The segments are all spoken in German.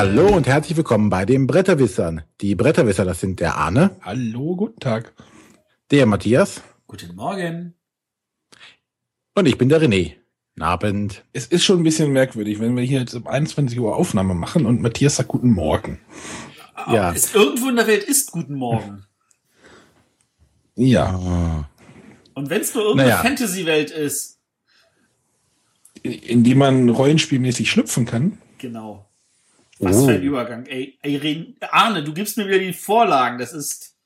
Hallo und herzlich willkommen bei den Bretterwissern. Die Bretterwisser, das sind der Arne. Hallo, guten Tag. Der Matthias. Guten Morgen. Und ich bin der René. Guten Abend. Es ist schon ein bisschen merkwürdig, wenn wir hier jetzt um 21 Uhr Aufnahme machen und Matthias sagt Guten Morgen. Ja. Ist, irgendwo in der Welt ist Guten Morgen. Ja. Ah. Und wenn es nur irgendeine Naja. Fantasy-Welt ist. In, in die man rollenspielmäßig schlüpfen kann. Genau. Was für Oh. ein Übergang. Ey, ey Arne, du gibst mir wieder die Vorlagen. Das ist.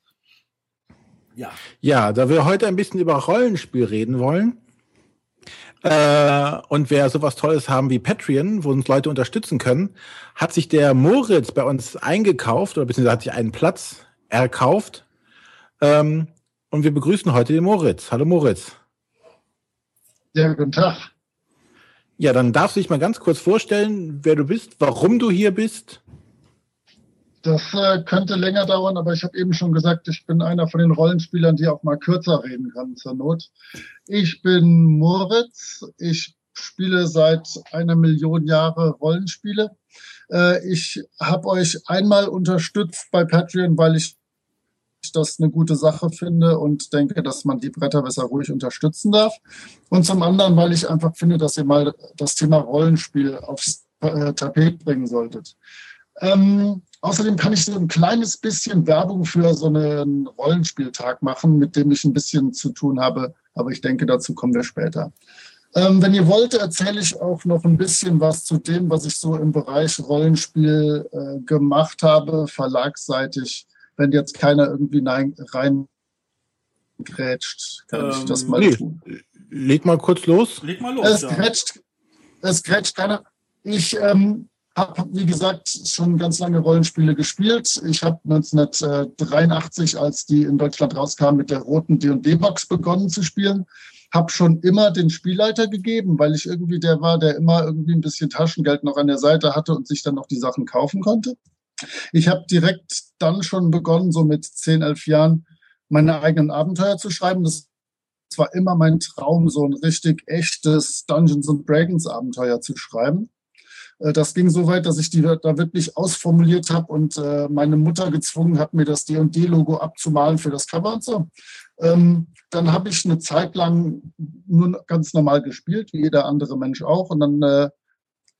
Ja. Ja, da wir heute ein bisschen über Rollenspiel reden wollen äh, und wir sowas Tolles haben wie Patreon, wo uns Leute unterstützen können, hat sich der Moritz bei uns eingekauft oder beziehungsweise hat sich einen Platz erkauft. Ähm, und wir begrüßen heute den Moritz. Hallo Moritz. Ja, guten Tag. Ja, dann darfst du dich mal ganz kurz vorstellen, wer du bist, warum du hier bist. Das äh, könnte länger dauern, aber ich habe eben schon gesagt, ich bin einer von den Rollenspielern, die auch mal kürzer reden kann zur Not. Ich bin Moritz. Ich spiele seit einer Million Jahre Rollenspiele. Äh, ich habe euch einmal unterstützt bei Patreon, weil ich das eine gute Sache finde und denke, dass man die Bretterwisser ruhig unterstützen darf. Und zum anderen, weil ich einfach finde, dass ihr mal das Thema Rollenspiel aufs äh, Tapet bringen solltet. Ähm, außerdem kann ich so ein kleines bisschen Werbung für so einen Rollenspieltag machen, mit dem ich ein bisschen zu tun habe, aber ich denke, dazu kommen wir später. Ähm, wenn ihr wollt, erzähle ich auch noch ein bisschen was zu dem, was ich so im Bereich Rollenspiel äh, gemacht habe, verlagsseitig. Wenn jetzt keiner irgendwie nein, rein grätscht, kann ich Ähm, das mal nee. tun. Leg mal kurz los. Leg mal los. Es ja. grätscht, es grätscht keiner. Ich ähm, habe, wie gesagt, schon ganz lange Rollenspiele gespielt. Ich habe 1983, als die in Deutschland rauskamen, mit der roten D&D-Box begonnen zu spielen. Habe schon immer den Spielleiter gegeben, weil ich irgendwie der war, der immer irgendwie ein bisschen Taschengeld noch an der Seite hatte und sich dann noch die Sachen kaufen konnte. Ich habe direkt dann schon begonnen, so mit 10, 11 Jahren, meine eigenen Abenteuer zu schreiben. Das war immer mein Traum, so ein richtig echtes Dungeons and Dragons Abenteuer zu schreiben. Äh, Das ging so weit, dass ich die da wirklich ausformuliert habe und äh, meine Mutter gezwungen hat, mir das D&D-Logo abzumalen für das Cover und so. Ähm, dann habe ich eine Zeit lang nur ganz normal gespielt, wie jeder andere Mensch auch. Und dann äh,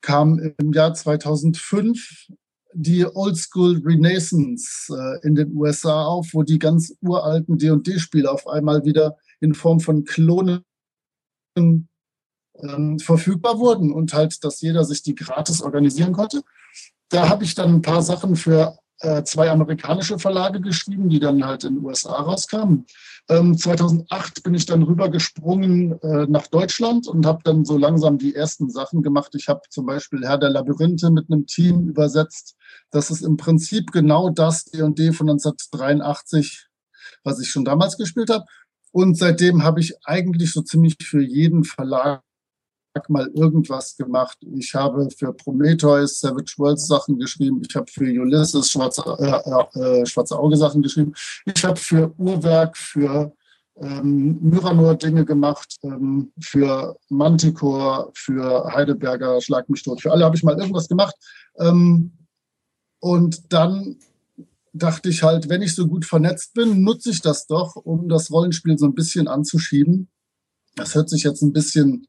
kam im Jahr 2005 die Oldschool Renaissance äh, in den USA auf, wo die ganz uralten D&D-Spiele auf einmal wieder in Form von Klonen ähm, verfügbar wurden und halt, dass jeder sich die gratis organisieren konnte. Da habe ich dann ein paar Sachen für äh, zwei amerikanische Verlage geschrieben, die dann halt in den USA rauskamen. Ähm, 2008 bin ich dann rübergesprungen äh, nach Deutschland und habe dann so langsam die ersten Sachen gemacht. Ich habe zum Beispiel Herr der Labyrinthe mit einem Team übersetzt. Das ist im Prinzip genau das D&D von 1983, was ich schon damals gespielt habe. Und seitdem habe ich eigentlich so ziemlich für jeden Verlag mal irgendwas gemacht. Ich habe für Prometheus Savage Worlds Sachen geschrieben. Ich habe für Ulysses Schwarze, äh, äh, Schwarze Auge Sachen geschrieben. Ich habe für Uhrwerk, für ähm, Myranor Dinge gemacht, ähm, für Manticore, für Heidelberger Schlag mich tot. Für alle habe ich mal irgendwas gemacht. Ähm, und dann dachte ich halt, wenn ich so gut vernetzt bin, nutze ich das doch, um das Rollenspiel so ein bisschen anzuschieben. Das hört sich jetzt ein bisschen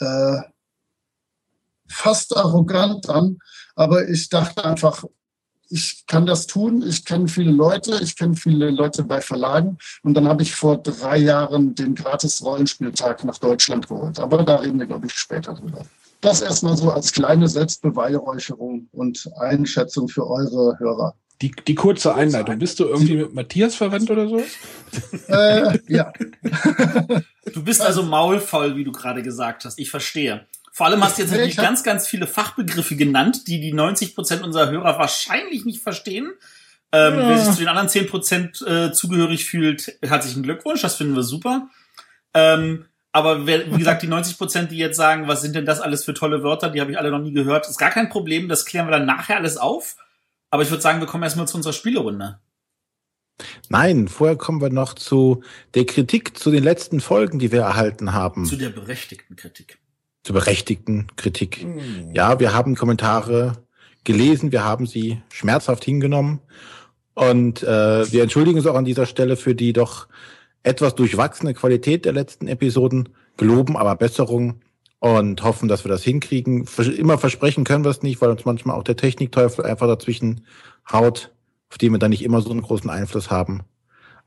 äh, fast arrogant an, aber ich dachte einfach, ich kann das tun. Ich kenne viele Leute, ich kenne viele Leute bei Verlagen und dann habe ich vor drei Jahren den gratis Rollenspieltag nach Deutschland geholt. Aber da reden wir, glaube ich, später drüber. Das erstmal so als kleine Selbstbeweihräucherung und Einschätzung für eure Hörer. Die, die kurze Einleitung. Bist du irgendwie mit Matthias verwandt oder so? Äh, ja, Du bist also maulvoll, wie du gerade gesagt hast. Ich verstehe. Vor allem hast du jetzt natürlich ganz, ganz viele Fachbegriffe genannt, die die 90 Prozent unserer Hörer wahrscheinlich nicht verstehen. Ähm, Ja. Wer sich zu den anderen 10 Prozent äh, zugehörig fühlt, herzlichen Glückwunsch. Das finden wir super. Ähm, aber wer, wie gesagt, die 90 Prozent, die jetzt sagen, was sind denn das alles für tolle Wörter, die habe ich alle noch nie gehört, ist gar kein Problem. Das klären wir dann nachher alles auf. Aber ich würde sagen, wir kommen erstmal zu unserer Spielerunde. Nein, vorher kommen wir noch zu der Kritik zu den letzten Folgen, die wir erhalten haben. Zu der berechtigten Kritik. Zur berechtigten Kritik. Hm. Ja, wir haben Kommentare gelesen, wir haben sie schmerzhaft hingenommen. Und äh, wir entschuldigen uns auch an dieser Stelle für die doch etwas durchwachsene Qualität der letzten Episoden, geloben aber Besserung und hoffen, dass wir das hinkriegen. Immer versprechen können wir es nicht, weil uns manchmal auch der Technikteufel einfach dazwischen haut, auf die wir dann nicht immer so einen großen Einfluss haben.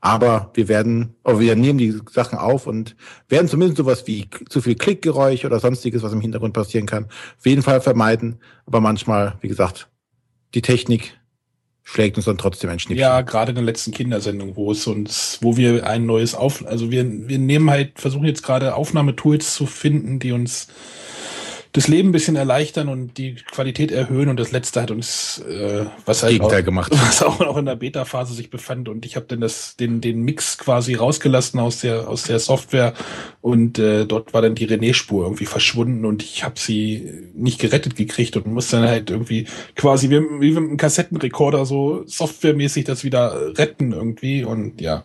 Aber wir werden, aber wir nehmen die Sachen auf und werden zumindest sowas wie zu viel Klickgeräusch oder sonstiges, was im Hintergrund passieren kann, auf jeden Fall vermeiden. Aber manchmal, wie gesagt, die Technik schlägt uns dann trotzdem ein Schnippchen. Ja, gerade in der letzten Kindersendung, wo es uns, wo wir ein neues Auf, also wir, wir nehmen halt, versuchen jetzt gerade Aufnahmetools zu finden, die uns das Leben ein bisschen erleichtern und die Qualität erhöhen. Und das letzte hat uns äh, was halt auch, gemacht. was auch noch in der Beta-Phase sich befand. Und ich habe dann das, den, den Mix quasi rausgelassen aus der, aus der Software. Und äh, dort war dann die René-Spur irgendwie verschwunden und ich habe sie nicht gerettet gekriegt und muss dann halt irgendwie quasi wie, wie mit einem Kassettenrekorder so softwaremäßig das wieder retten irgendwie. Und ja.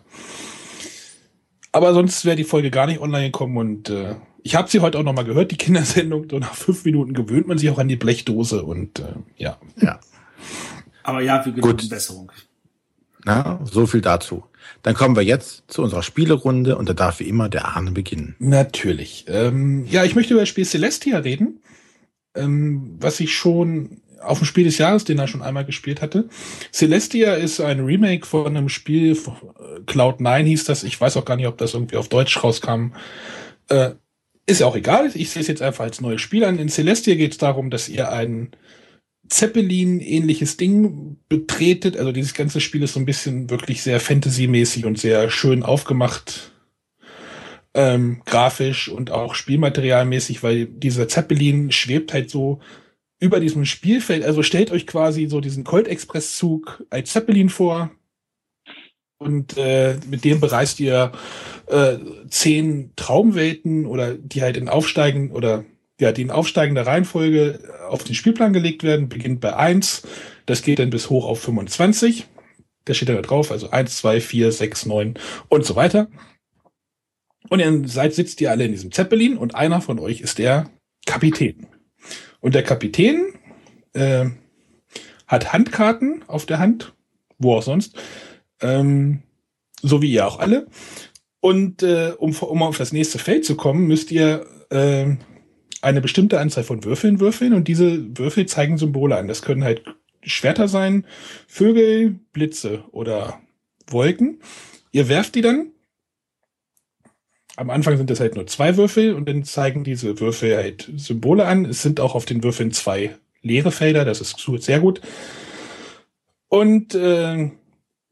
Aber sonst wäre die Folge gar nicht online gekommen und äh, ich habe sie heute auch noch mal gehört, die Kindersendung. So nach fünf Minuten gewöhnt man sich auch an die Blechdose und äh, ja. Ja. Aber ja, wir Gut. Besserung. Na, so viel dazu. Dann kommen wir jetzt zu unserer Spielerunde und da darf wie immer der Arne beginnen. Natürlich. Ähm, ja, ich möchte über das Spiel Celestia reden, ähm, was ich schon auf dem Spiel des Jahres, den er schon einmal gespielt hatte. Celestia ist ein Remake von einem Spiel, Cloud9 hieß das, ich weiß auch gar nicht, ob das irgendwie auf Deutsch rauskam. Äh, ist ja auch egal, ich sehe es jetzt einfach als neues Spiel an. In Celestia geht es darum, dass ihr ein Zeppelin-ähnliches Ding betretet. Also dieses ganze Spiel ist so ein bisschen wirklich sehr Fantasy-mäßig und sehr schön aufgemacht. Ähm, grafisch und auch spielmaterialmäßig, weil dieser Zeppelin schwebt halt so über diesem Spielfeld. Also stellt euch quasi so diesen Colt Express Zug als Zeppelin vor, und äh, mit dem bereist ihr äh, zehn Traumwelten oder die halt in aufsteigen oder ja, die in aufsteigender Reihenfolge auf den Spielplan gelegt werden, beginnt bei eins das geht dann bis hoch auf 25. Da steht da drauf, also eins zwei vier sechs neun und so weiter. Und ihr seid, sitzt ihr alle in diesem Zeppelin und einer von euch ist der Kapitän. Und der Kapitän äh, hat Handkarten auf der Hand, wo auch sonst, ähm, so wie ihr auch alle. Und äh, um, um auf das nächste Feld zu kommen, müsst ihr äh, eine bestimmte Anzahl von Würfeln würfeln und diese Würfel zeigen Symbole an. Das können halt Schwerter sein, Vögel, Blitze oder Wolken. Ihr werft die dann. Am Anfang sind es halt nur zwei Würfel und dann zeigen diese Würfel halt Symbole an. Es sind auch auf den Würfeln zwei leere Felder, das ist sehr gut. Und äh,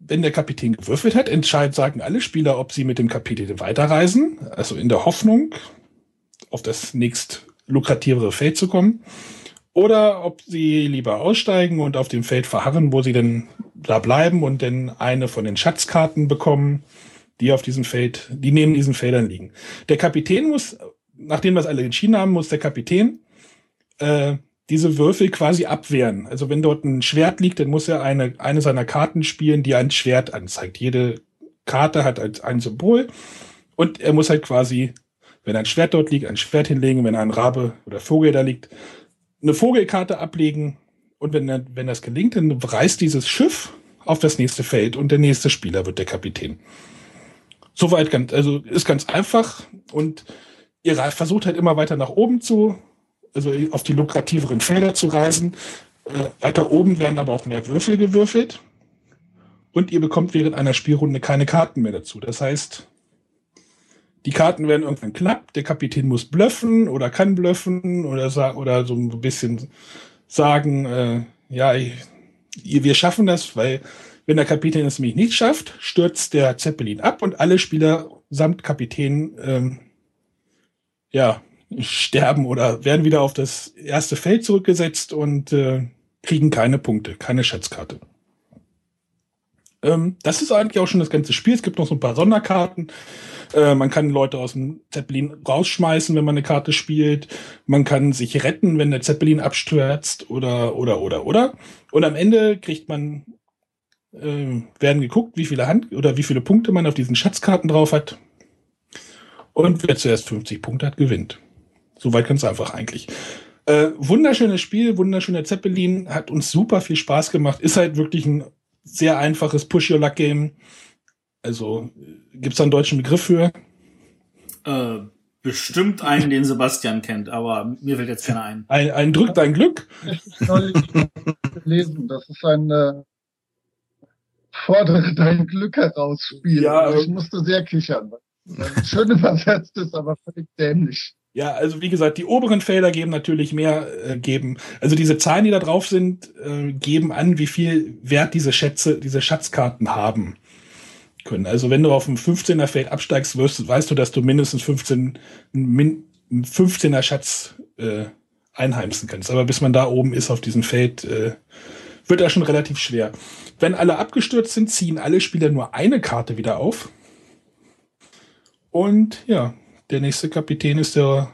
wenn der Kapitän gewürfelt hat, entscheiden, sagen alle Spieler, ob sie mit dem Kapitän weiterreisen, also in der Hoffnung, auf das nächst lukrativere Feld zu kommen, oder ob sie lieber aussteigen und auf dem Feld verharren, wo sie denn da bleiben und dann eine von den Schatzkarten bekommen, die auf diesem Feld, die neben diesen Feldern liegen. Der Kapitän muss, nachdem das alle entschieden haben, muss der Kapitän äh, diese Würfel quasi abwehren. Also wenn dort ein Schwert liegt, dann muss er eine, eine seiner Karten spielen, die ein Schwert anzeigt. Jede Karte hat ein Symbol und er muss halt quasi, wenn ein Schwert dort liegt, ein Schwert hinlegen, wenn ein Rabe oder Vogel da liegt, eine Vogelkarte ablegen und wenn, wenn das gelingt, dann reist dieses Schiff auf das nächste Feld und der nächste Spieler wird der Kapitän. Soweit ganz, also ist ganz einfach und ihr versucht halt immer weiter nach oben zu also auf die lukrativeren Felder zu reisen. Äh, weiter oben werden aber auch mehr Würfel gewürfelt. Und ihr bekommt während einer Spielrunde keine Karten mehr dazu. Das heißt, die Karten werden irgendwann knapp. Der Kapitän muss blöffen oder kann blöffen oder, oder so ein bisschen sagen, äh, ja, ich, wir schaffen das, weil wenn der Kapitän es nämlich nicht schafft, stürzt der Zeppelin ab und alle Spieler samt Kapitän ähm, ja, sterben oder werden wieder auf das erste Feld zurückgesetzt und äh, kriegen keine Punkte, keine Schatzkarte. Ähm, das ist eigentlich auch schon das ganze Spiel. Es gibt noch so ein paar Sonderkarten. Äh, man kann Leute aus dem Zeppelin rausschmeißen, wenn man eine Karte spielt. Man kann sich retten, wenn der Zeppelin abstürzt oder oder oder oder. Und am Ende kriegt man äh, werden geguckt, wie viele Hand oder wie viele Punkte man auf diesen Schatzkarten drauf hat. Und wer zuerst 50 Punkte hat, gewinnt. Soweit ganz einfach eigentlich. Äh, wunderschönes Spiel, wunderschöner Zeppelin, hat uns super viel Spaß gemacht. Ist halt wirklich ein sehr einfaches Push-Your-Luck-Game. Also, gibt's da einen deutschen Begriff für? Äh, bestimmt einen, den Sebastian kennt, aber mir fällt jetzt keiner ein. Ein, ein Drück dein Glück. Gelesen, das ist ein äh, Fordere dein Glück herausspiel. Ja, Also ich ähm, musste sehr kichern. es Schön übersetzt ist, aber völlig dämlich. Ja, also wie gesagt, die oberen Felder geben natürlich mehr, äh, geben, also diese Zahlen, die da drauf sind, äh, geben an, wie viel Wert diese Schätze, diese Schatzkarten haben können. Also wenn du auf dem 15er Feld absteigst, wirst, weißt du, dass du mindestens 15, min, 15er Schatz äh, einheimsen kannst. Aber bis man da oben ist auf diesem Feld, äh, wird das schon relativ schwer. Wenn alle abgestürzt sind, ziehen alle Spieler nur eine Karte wieder auf. Und ja, der nächste Kapitän ist der,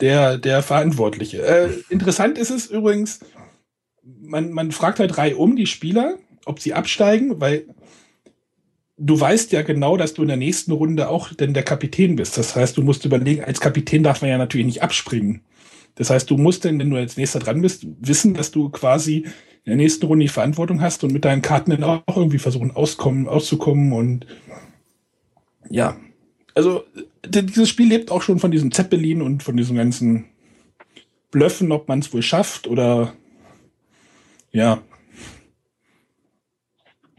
der, der Verantwortliche. Äh, interessant ist es übrigens, man, man fragt halt drei um die Spieler, ob sie absteigen, weil du weißt ja genau, dass du in der nächsten Runde auch denn der Kapitän bist. Das heißt, du musst überlegen, als Kapitän darf man ja natürlich nicht abspringen. Das heißt, du musst denn, wenn du als nächster dran bist, wissen, dass du quasi in der nächsten Runde die Verantwortung hast und mit deinen Karten dann auch irgendwie versuchen auskommen, auszukommen und ja. Also dieses Spiel lebt auch schon von diesem Zeppelin und von diesem ganzen Blöffen, ob man es wohl schafft oder ja.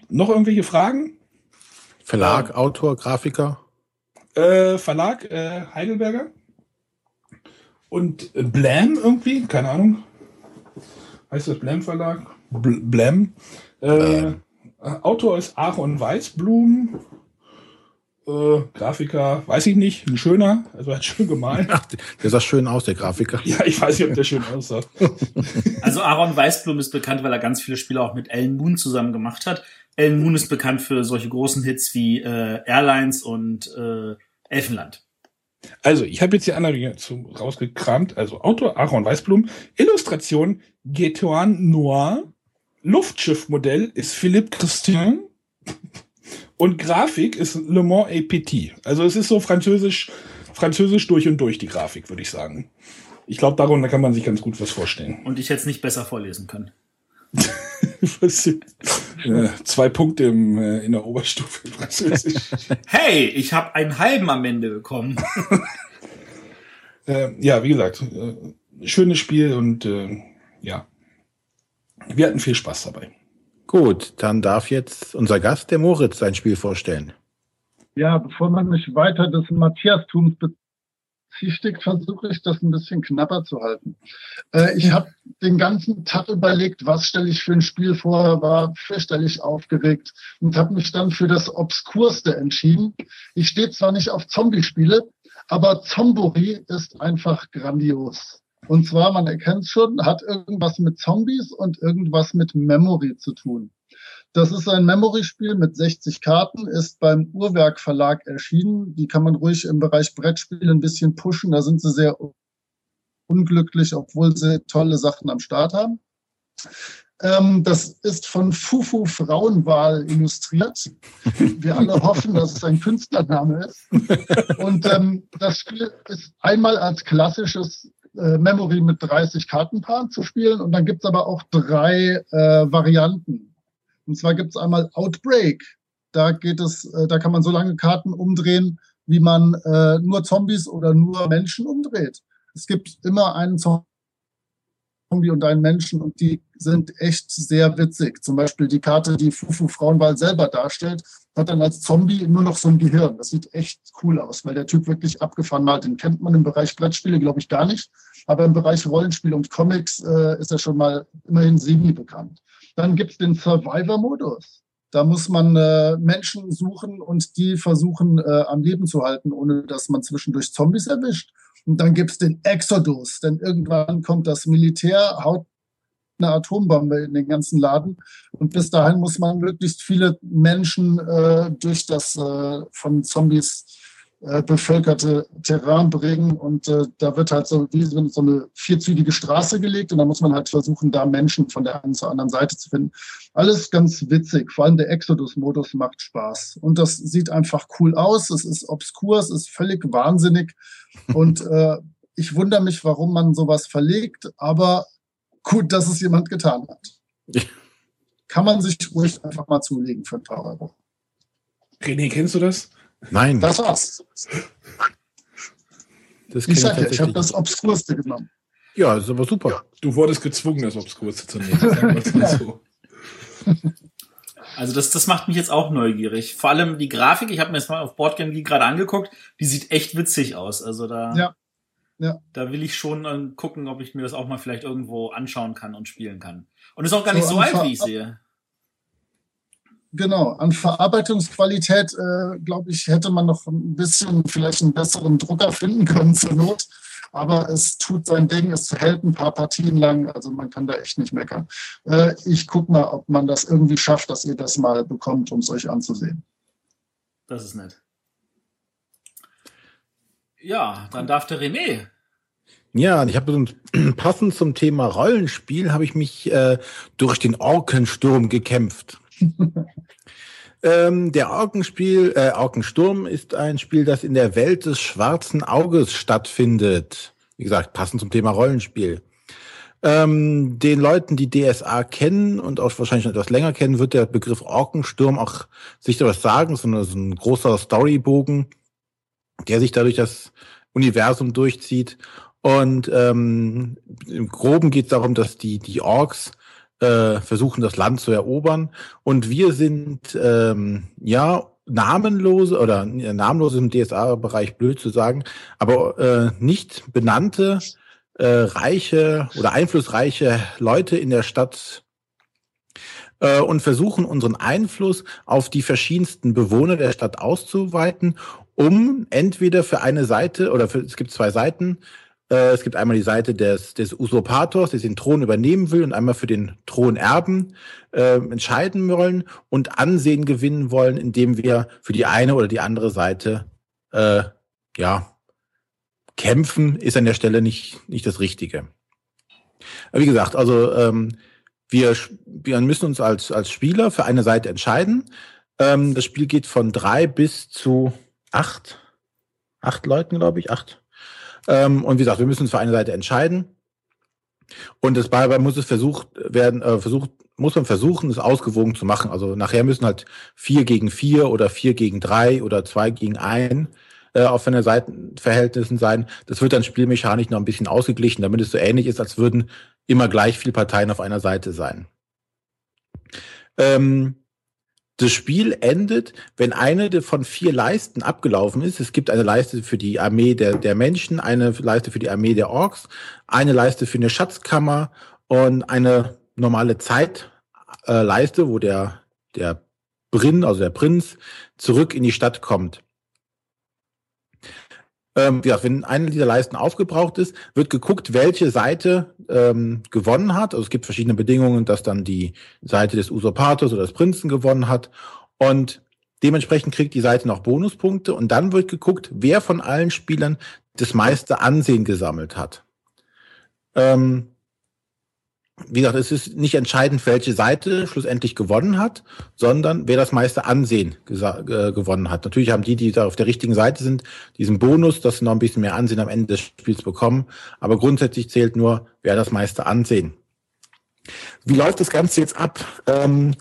Noch irgendwelche Fragen? Verlag, Autor, Grafiker. Äh, Verlag äh, Heidelberger und äh, Blam irgendwie, keine Ahnung. Heißt das Blam Verlag? Bl Blam. Äh, Blam. Autor ist Aaron Weißblum. Äh, Grafiker, weiß ich nicht, ein schöner, also hat schön gemalt. Ach, der sah schön aus, der Grafiker. ja, ich weiß nicht, ob der schön aussah. Also Aaron Weißblum ist bekannt, weil er ganz viele Spiele auch mit Alan Moon zusammen gemacht hat. Alan Moon ist bekannt für solche großen Hits wie äh, Airlines und äh, Elfenland. Also, ich habe jetzt hier andere zu, rausgekramt. Also, Autor Aaron Weißblum, Illustration Getuan Noir, Luftschiffmodell ist Philippe Christian und Grafik ist Le Mans et Petit. Also, es ist so französisch, französisch durch und durch, die Grafik, würde ich sagen. Ich glaube, darunter kann man sich ganz gut was vorstellen. Und ich hätte es nicht besser vorlesen können. Äh, zwei Punkte im, äh, in der Oberstufe Französisch. Hey, ich habe einen halben am Ende bekommen. Äh, ja, wie gesagt, äh, schönes Spiel und äh, ja, wir hatten viel Spaß dabei. Gut, dann darf jetzt unser Gast, der Moritz, sein Spiel vorstellen. Ja, bevor man mich weiter des Matthiastums bezichtigt, versuche ich das ein bisschen knapper zu halten. Äh, ich habe den ganzen Tag überlegt, was stelle ich für ein Spiel vor, war fürchterlich aufgeregt und habe mich dann für das Obskurste entschieden. Ich stehe zwar nicht auf Zombie-Spiele, aber Zombori ist einfach grandios. Und zwar, man erkennt es schon, hat irgendwas mit Zombies und irgendwas mit Memory zu tun. Das ist ein Memory-Spiel mit 60 Karten, ist beim Uhrwerk Verlag erschienen. Die kann man ruhig im Bereich Brettspiele ein bisschen pushen. Da sind sie sehr unglücklich, obwohl sie tolle Sachen am Start haben. Ähm, das ist von Fufu Frauenwahl illustriert. Wir alle hoffen, dass es ein Künstlername ist. Und ähm, das Spiel ist einmal als klassisches äh, Memory mit 30 Kartenpaaren zu spielen. Und dann gibt's aber auch drei äh, Varianten. Und zwar gibt's einmal Outbreak. Da geht es, äh, da kann man so lange Karten umdrehen, wie man äh, nur Zombies oder nur Menschen umdreht. Es gibt immer einen Zombie und einen Menschen und die sind echt sehr witzig. Zum Beispiel die Karte, die Fufu Frauenwahl selber darstellt, hat dann als Zombie nur noch so ein Gehirn. Das sieht echt cool aus, weil der Typ wirklich abgefahren malt. Den kennt man im Bereich Brettspiele, glaube ich, gar nicht. Aber im Bereich Rollenspiele und Comics äh, ist er schon mal immerhin semi bekannt. Dann gibt's den Survivor-Modus. Da muss man äh, Menschen suchen und die versuchen äh, am Leben zu halten, ohne dass man zwischendurch Zombies erwischt. Und dann gibt's den Exodus, denn irgendwann kommt das Militär, haut eine Atombombe in den ganzen Laden. Und bis dahin muss man möglichst viele Menschen äh, durch das äh, von Zombies äh, bevölkerte Terrain bringen. Und äh, da wird halt so wie so eine vierzügige Straße gelegt und da muss man halt versuchen, da Menschen von der einen zur anderen Seite zu finden. Alles ganz witzig. Vor allem der Exodus-Modus macht Spaß. Und das sieht einfach cool aus. Es ist obskur, es ist völlig wahnsinnig. Und äh, ich wundere mich, warum man sowas verlegt, aber gut, dass es jemand getan hat. Ja. Kann man sich ruhig einfach mal zulegen für ein paar Euro. René, kennst du das? Nein. Das war's. Das ich sag ja, ich habe das Obskurste genommen. Ja, ist aber super. Du wurdest gezwungen, das Obskurste zu nehmen. so. Also das, das macht mich jetzt auch neugierig. Vor allem die Grafik, ich habe mir jetzt mal auf Boardgame gerade angeguckt, die sieht echt witzig aus. Also da, ja. Ja. da will ich schon äh, gucken, ob ich mir das auch mal vielleicht irgendwo anschauen kann und spielen kann. Und ist auch gar so nicht so alt, wie ich sehe. Genau, an Verarbeitungsqualität, äh, glaube ich, hätte man noch ein bisschen vielleicht einen besseren Drucker finden können zur Not aber es tut sein Ding, es hält ein paar Partien lang, also man kann da echt nicht meckern. Äh, ich gucke mal, ob man das irgendwie schafft, dass ihr das mal bekommt, um es euch anzusehen. Das ist nett. Ja, dann darf der René. Ja, ich habe passend zum Thema Rollenspiel habe ich mich äh, durch den Orkensturm gekämpft. Ähm, der Orkenspiel, äh, Orkensturm ist ein Spiel, das in der Welt des schwarzen Auges stattfindet. Wie gesagt, passend zum Thema Rollenspiel. Ähm, den Leuten, die DSA kennen und auch wahrscheinlich schon etwas länger kennen, wird der Begriff Orkensturm auch sicher was sagen, sondern so ein großer Storybogen, der sich dadurch das Universum durchzieht. Und ähm, im Groben geht es darum, dass die, die Orks äh, versuchen, das Land zu erobern. Und wir sind ähm, ja namenlose oder äh, namenlose im DSA-Bereich blöd zu sagen, aber äh, nicht benannte äh, reiche oder einflussreiche Leute in der Stadt äh, und versuchen unseren Einfluss auf die verschiedensten Bewohner der Stadt auszuweiten, um entweder für eine Seite oder für, es gibt zwei Seiten, äh, es gibt einmal die Seite des, des Usurpators, der den Thron übernehmen will und einmal für den Thronerben äh, entscheiden wollen und Ansehen gewinnen wollen, indem wir für die eine oder die andere Seite äh, ja kämpfen, ist an der Stelle nicht, nicht das Richtige. Aber wie gesagt, also ähm, wir, wir müssen uns als, als Spieler für eine Seite entscheiden. Ähm, das Spiel geht von drei bis zu acht, acht Leuten, glaube ich, acht ähm, und wie gesagt, wir müssen uns für eine Seite entscheiden. Und das dabei muss es versucht werden, äh, versucht, muss man versuchen, es ausgewogen zu machen. Also nachher müssen halt vier gegen vier oder vier gegen drei oder zwei gegen ein äh, auf einer Seitenverhältnissen sein. Das wird dann spielmechanisch noch ein bisschen ausgeglichen, damit es so ähnlich ist, als würden immer gleich viele Parteien auf einer Seite sein. Ähm, das Spiel endet, wenn eine von vier Leisten abgelaufen ist. Es gibt eine Leiste für die Armee der, der Menschen, eine Leiste für die Armee der Orks, eine Leiste für eine Schatzkammer und eine normale Zeitleiste, äh, wo der, der Brin, also der Prinz, zurück in die Stadt kommt. Ähm, ja, wenn eine dieser Leisten aufgebraucht ist, wird geguckt, welche Seite ähm, gewonnen hat. Also es gibt verschiedene Bedingungen, dass dann die Seite des Usurpators oder des Prinzen gewonnen hat. Und dementsprechend kriegt die Seite noch Bonuspunkte. Und dann wird geguckt, wer von allen Spielern das meiste Ansehen gesammelt hat. Ähm, wie gesagt, es ist nicht entscheidend, welche Seite schlussendlich gewonnen hat, sondern wer das meiste Ansehen äh, gewonnen hat. Natürlich haben die, die da auf der richtigen Seite sind, diesen Bonus, dass sie noch ein bisschen mehr Ansehen am Ende des Spiels bekommen. Aber grundsätzlich zählt nur, wer das meiste Ansehen. Wie läuft das Ganze jetzt ab? Ähm,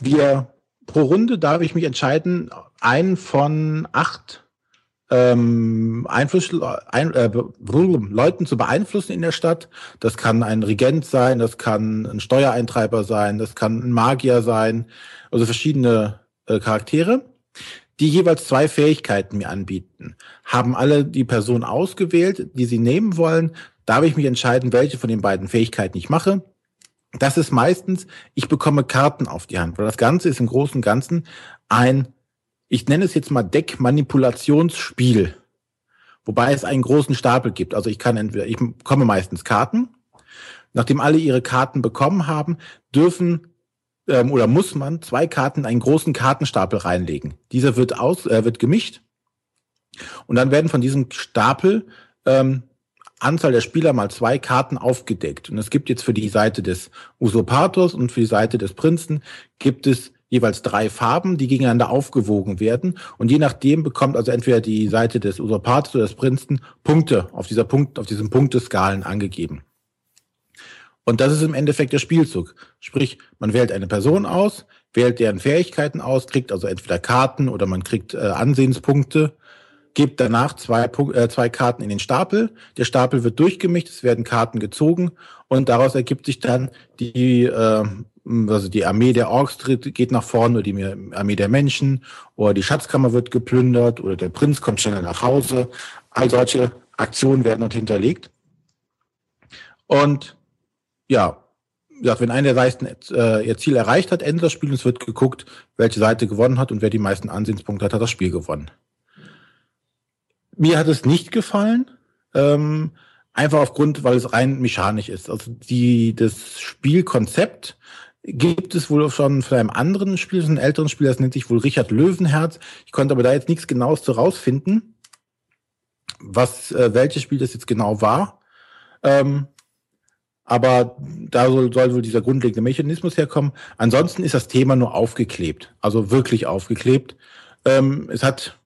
wir pro Runde darf ich mich entscheiden, einen von acht ähm, Einfluss, ein, äh, Leuten zu beeinflussen in der Stadt. Das kann ein Regent sein, das kann ein Steuereintreiber sein, das kann ein Magier sein, also verschiedene äh, Charaktere, die jeweils zwei Fähigkeiten mir anbieten. Haben alle die Person ausgewählt, die sie nehmen wollen, darf ich mich entscheiden, welche von den beiden Fähigkeiten ich mache. Das ist meistens, ich bekomme Karten auf die Hand, weil das Ganze ist im Großen und Ganzen ein ich nenne es jetzt mal Deckmanipulationsspiel, wobei es einen großen Stapel gibt. Also ich kann entweder, ich bekomme meistens Karten. Nachdem alle ihre Karten bekommen haben, dürfen ähm, oder muss man zwei Karten in einen großen Kartenstapel reinlegen. Dieser wird aus, äh, wird gemischt und dann werden von diesem Stapel ähm, Anzahl der Spieler mal zwei Karten aufgedeckt. Und es gibt jetzt für die Seite des Usurpators und für die Seite des Prinzen gibt es jeweils drei Farben, die gegeneinander aufgewogen werden. Und je nachdem bekommt also entweder die Seite des Usurpators oder des Prinzen Punkte auf dieser Punkt, auf diesen Punkteskalen angegeben. Und das ist im Endeffekt der Spielzug. Sprich, man wählt eine Person aus, wählt deren Fähigkeiten aus, kriegt also entweder Karten oder man kriegt äh, Ansehenspunkte, gibt danach zwei, äh, zwei Karten in den Stapel. Der Stapel wird durchgemischt, es werden Karten gezogen und daraus ergibt sich dann die, äh, also die Armee der Orks geht nach vorne oder die Armee der Menschen oder die Schatzkammer wird geplündert oder der Prinz kommt schneller nach Hause. All solche Aktionen werden dort hinterlegt. Und ja, gesagt, wenn einer der Seiten äh, ihr Ziel erreicht hat, endet das Spiel und es wird geguckt, welche Seite gewonnen hat und wer die meisten Ansehenspunkte hat, hat das Spiel gewonnen. Mir hat es nicht gefallen, ähm, einfach aufgrund, weil es rein mechanisch ist. Also die das Spielkonzept gibt es wohl schon von einem anderen Spiel, das ist ein älteren Spiel, das nennt sich wohl Richard Löwenherz. Ich konnte aber da jetzt nichts Genaues zu rausfinden, was äh, welches Spiel das jetzt genau war. Ähm, aber da soll, soll wohl dieser grundlegende Mechanismus herkommen. Ansonsten ist das Thema nur aufgeklebt, also wirklich aufgeklebt. Ähm, es hat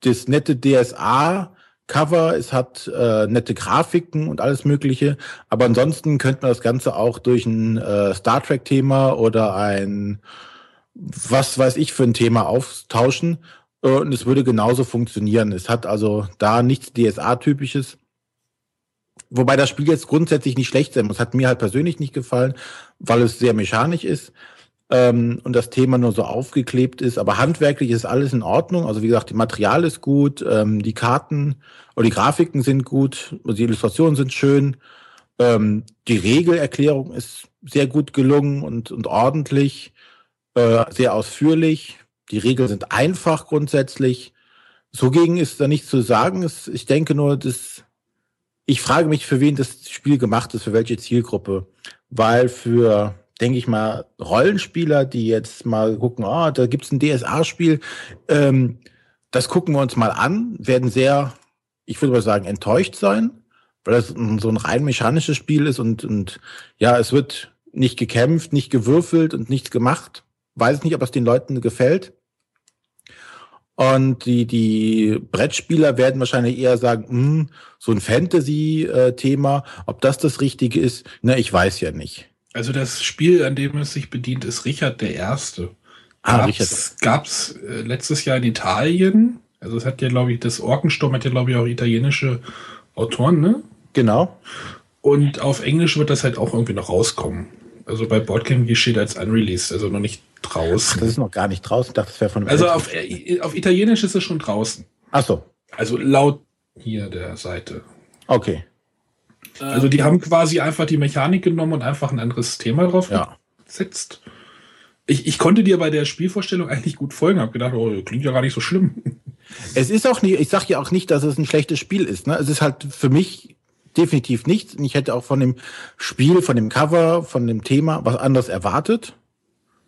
das nette DSA Cover, es hat äh, nette Grafiken und alles Mögliche. Aber ansonsten könnte man das Ganze auch durch ein äh, Star Trek-Thema oder ein was weiß ich für ein Thema austauschen äh, und es würde genauso funktionieren. Es hat also da nichts DSA-typisches. Wobei das Spiel jetzt grundsätzlich nicht schlecht sein muss. Hat mir halt persönlich nicht gefallen, weil es sehr mechanisch ist ähm, und das Thema nur so aufgeklebt ist. Aber handwerklich ist alles in Ordnung. Also wie gesagt, die Material ist gut, ähm, die Karten oder die Grafiken sind gut, die Illustrationen sind schön. Ähm, die Regelerklärung ist sehr gut gelungen und, und ordentlich, äh, sehr ausführlich. Die Regeln sind einfach grundsätzlich. So gegen ist da nichts zu sagen. Ich denke nur, dass ich frage mich, für wen das Spiel gemacht ist, für welche Zielgruppe. Weil für denke ich mal, Rollenspieler, die jetzt mal gucken, oh, da gibt's ein DSA-Spiel, ähm, das gucken wir uns mal an, werden sehr, ich würde mal sagen, enttäuscht sein, weil das so ein rein mechanisches Spiel ist und, und ja, es wird nicht gekämpft, nicht gewürfelt und nichts gemacht. Weiß nicht, ob das den Leuten gefällt. Und die, die Brettspieler werden wahrscheinlich eher sagen, hm, so ein Fantasy-Thema, ob das das Richtige ist, na, ich weiß ja nicht. Also das Spiel, an dem es sich bedient, ist Richard der Erste. Ah, gab's. Gab's äh, letztes Jahr in Italien. Also es hat ja, glaube ich, das Orkensturm hat ja, glaube ich, auch italienische Autoren, ne? Genau. Und auf Englisch wird das halt auch irgendwie noch rauskommen. Also bei Boardgame steht als unreleased, also noch nicht draußen. Das ist noch gar nicht draußen. Ich dachte, das wäre von Also auf, äh, auf Italienisch ist es schon draußen. Ach so. Also laut hier der Seite. Okay. Also die haben quasi einfach die Mechanik genommen und einfach ein anderes Thema drauf ja. gesetzt. Ich, ich konnte dir bei der Spielvorstellung eigentlich gut folgen, habe gedacht, oh, klingt ja gar nicht so schlimm. Es ist auch nicht, ich sage ja auch nicht, dass es ein schlechtes Spiel ist. Ne? Es ist halt für mich definitiv nichts. Ich hätte auch von dem Spiel, von dem Cover, von dem Thema was anderes erwartet.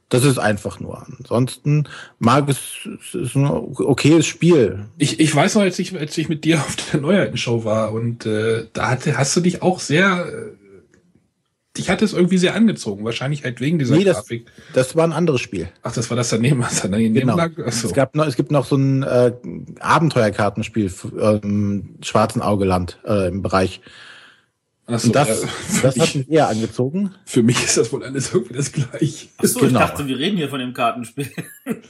Das ist einfach nur. Ansonsten mag es, es ist ein okayes Spiel. Ich, ich weiß noch, als ich, als ich mit dir auf der Neuheitenshow war und äh, da hatte, hast du dich auch sehr, äh, dich hat es irgendwie sehr angezogen. Wahrscheinlich halt wegen dieser nee, das, Grafik. Das war ein anderes Spiel. Ach, das war das daneben, was daneben genau. lag? Achso. Es, gab noch, es gibt noch so ein äh, Abenteuerkartenspiel, ähm, Schwarzen Augeland äh, im Bereich Achso, das, ja, das hat mich eher angezogen. Für mich ist das wohl alles irgendwie das gleiche. Achso, genau. ich dachte, wir reden hier von dem Kartenspiel.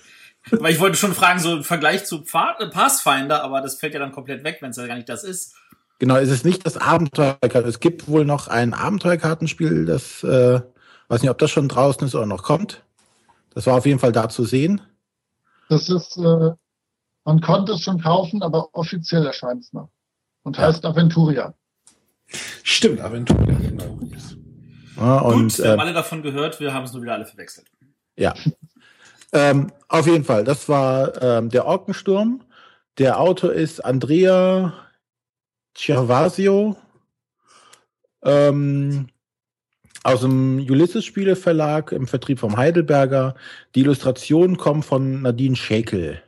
Weil ich wollte schon fragen, so im Vergleich zu Pathfinder, aber das fällt ja dann komplett weg, wenn es ja gar nicht das ist. Genau, es ist nicht das Abenteuerkartenspiel. Es gibt wohl noch ein Abenteuerkartenspiel, das, äh, weiß nicht, ob das schon draußen ist oder noch kommt. Das war auf jeden Fall da zu sehen. Das ist, äh, man konnte es schon kaufen, aber offiziell erscheint es noch. Und ja. heißt Aventuria. Stimmt, Aventuria, genau. Ja, und, Gut, wir haben äh, alle davon gehört, wir haben es nur wieder alle verwechselt. Ja. ähm, auf jeden Fall, das war ähm, der Orkensturm. Der Autor ist Andrea Cervasio ähm, aus dem Ulysses-Spiele Verlag im Vertrieb vom Heidelberger. Die Illustrationen kommen von Nadine Schäkel.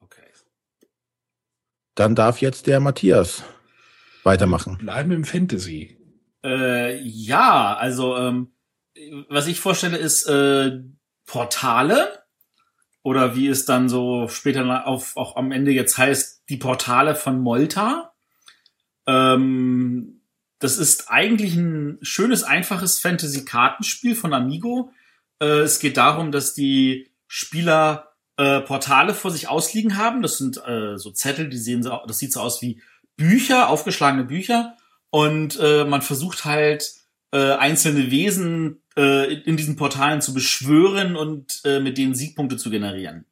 Okay. Dann darf jetzt der Matthias weitermachen. Bleiben im Fantasy. Äh, ja, also ähm, was ich vorstelle ist, äh, Portale oder wie es dann so später auf, auch am Ende jetzt heißt, die Portale von Molta. Ähm, das ist eigentlich ein schönes, einfaches Fantasy-Kartenspiel von Amigo. Äh, es geht darum, dass die Spieler äh, Portale vor sich ausliegen haben. Das sind äh, so Zettel, die sehen so, das sieht so aus wie Bücher, aufgeschlagene Bücher. Und äh, man versucht halt äh, einzelne Wesen äh, in diesen Portalen zu beschwören und äh, mit denen Siegpunkte zu generieren.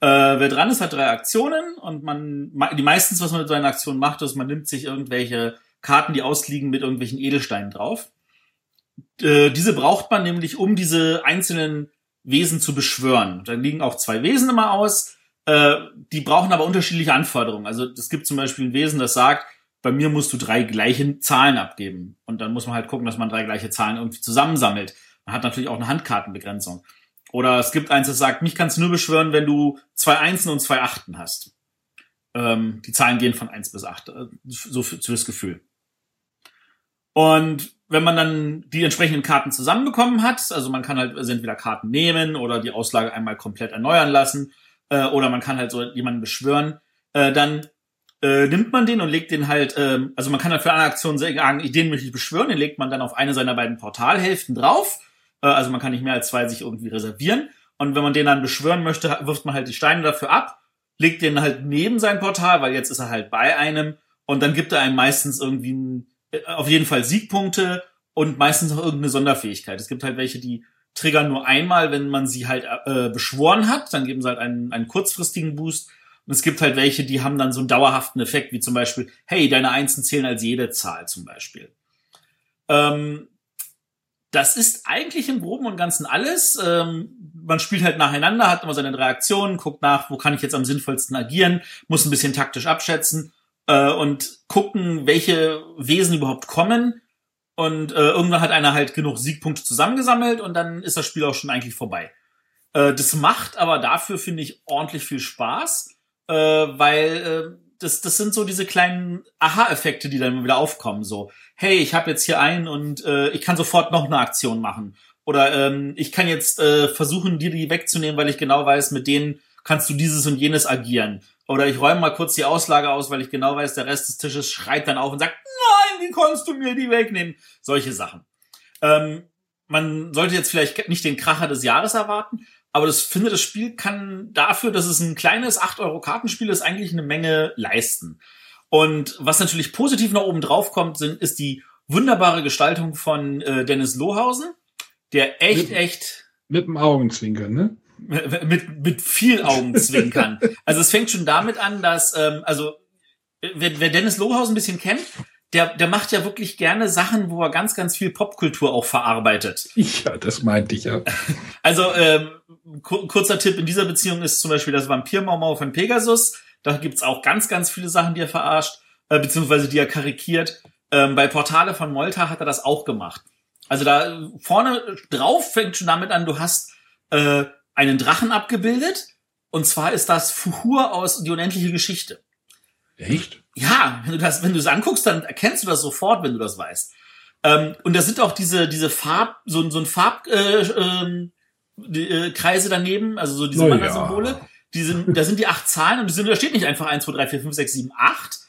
Äh, wer dran ist, hat drei Aktionen und man, die meistens, was man mit seinen Aktionen macht, ist, man nimmt sich irgendwelche Karten, die ausliegen, mit irgendwelchen Edelsteinen drauf. Äh, diese braucht man nämlich, um diese einzelnen Wesen zu beschwören. Da liegen auch zwei Wesen immer aus. Äh, die brauchen aber unterschiedliche Anforderungen. Also es gibt zum Beispiel ein Wesen, das sagt, bei mir musst du drei gleiche Zahlen abgeben. Und dann muss man halt gucken, dass man drei gleiche Zahlen irgendwie zusammensammelt. Man hat natürlich auch eine Handkartenbegrenzung. Oder es gibt eins, das sagt, mich kannst du nur beschwören, wenn du zwei Einsen und zwei Achten hast. Ähm, die Zahlen gehen von eins bis acht. Äh, so für, fürs Gefühl. Und wenn man dann die entsprechenden Karten zusammenbekommen hat, also man kann halt entweder Karten nehmen oder die Auslage einmal komplett erneuern lassen, äh, oder man kann halt so jemanden beschwören, äh, dann äh, nimmt man den und legt den halt, ähm, also man kann halt für eine Aktion sagen, den möchte ich beschwören, den legt man dann auf eine seiner beiden Portalhälften drauf. Äh, also man kann nicht mehr als zwei sich irgendwie reservieren. Und wenn man den dann beschwören möchte, wirft man halt die Steine dafür ab, legt den halt neben sein Portal, weil jetzt ist er halt bei einem und dann gibt er einem meistens irgendwie ein, äh, auf jeden Fall Siegpunkte und meistens auch irgendeine Sonderfähigkeit. Es gibt halt welche, die triggern nur einmal, wenn man sie halt äh, beschworen hat, dann geben sie halt einen, einen kurzfristigen Boost und es gibt halt welche, die haben dann so einen dauerhaften Effekt, wie zum Beispiel, hey, deine Einsen zählen als jede Zahl zum Beispiel. Ähm, das ist eigentlich im Groben und Ganzen alles. Ähm, man spielt halt nacheinander, hat immer seine drei Aktionen, guckt nach, wo kann ich jetzt am sinnvollsten agieren, muss ein bisschen taktisch abschätzen äh, und gucken, welche Wesen überhaupt kommen. Und äh, irgendwann hat einer halt genug Siegpunkte zusammengesammelt und dann ist das Spiel auch schon eigentlich vorbei. Äh, das macht aber dafür, finde ich, ordentlich viel Spaß äh, weil äh, das, das sind so diese kleinen Aha-Effekte, die dann wieder aufkommen. So, hey, ich habe jetzt hier einen und äh, ich kann sofort noch eine Aktion machen. Oder ähm, ich kann jetzt äh, versuchen, dir die wegzunehmen, weil ich genau weiß, mit denen kannst du dieses und jenes agieren. Oder ich räume mal kurz die Auslage aus, weil ich genau weiß, der Rest des Tisches schreit dann auf und sagt, nein, wie konntest du mir die wegnehmen? Solche Sachen. Ähm, man sollte jetzt vielleicht nicht den Kracher des Jahres erwarten, aber das finde, das Spiel kann dafür, dass es ein kleines 8-Euro-Kartenspiel ist, eigentlich eine Menge leisten. Und was natürlich positiv nach oben drauf kommt, sind, ist die wunderbare Gestaltung von äh, Dennis Lohausen, der echt, mit, echt. Mit dem Augenzwinkern, ne? Mit, mit viel Augenzwinkern. also es fängt schon damit an, dass, ähm, also wer, wer Dennis Lohausen ein bisschen kennt, der, der macht ja wirklich gerne Sachen, wo er ganz, ganz viel Popkultur auch verarbeitet. Ja, das meinte ich ja. Also, ähm, kurzer Tipp in dieser Beziehung ist zum Beispiel das Vampirmaumau von Pegasus. Da gibt's auch ganz, ganz viele Sachen, die er verarscht, äh, beziehungsweise die er karikiert. Ähm, bei Portale von Molta hat er das auch gemacht. Also da vorne drauf fängt schon damit an, du hast äh, einen Drachen abgebildet. Und zwar ist das Fuhur aus Die unendliche Geschichte. Echt? Ja, wenn du das, wenn du es anguckst, dann erkennst du das sofort, wenn du das weißt. Ähm, und da sind auch diese, diese Farb, so, so ein Farb, äh, ähm, die, äh, Kreise daneben, also so diese oh, Mana-Symbole. Ja. Die sind, da sind die acht Zahlen und die sind, da steht nicht einfach eins, zwei, drei, vier, fünf, sechs, sieben, acht,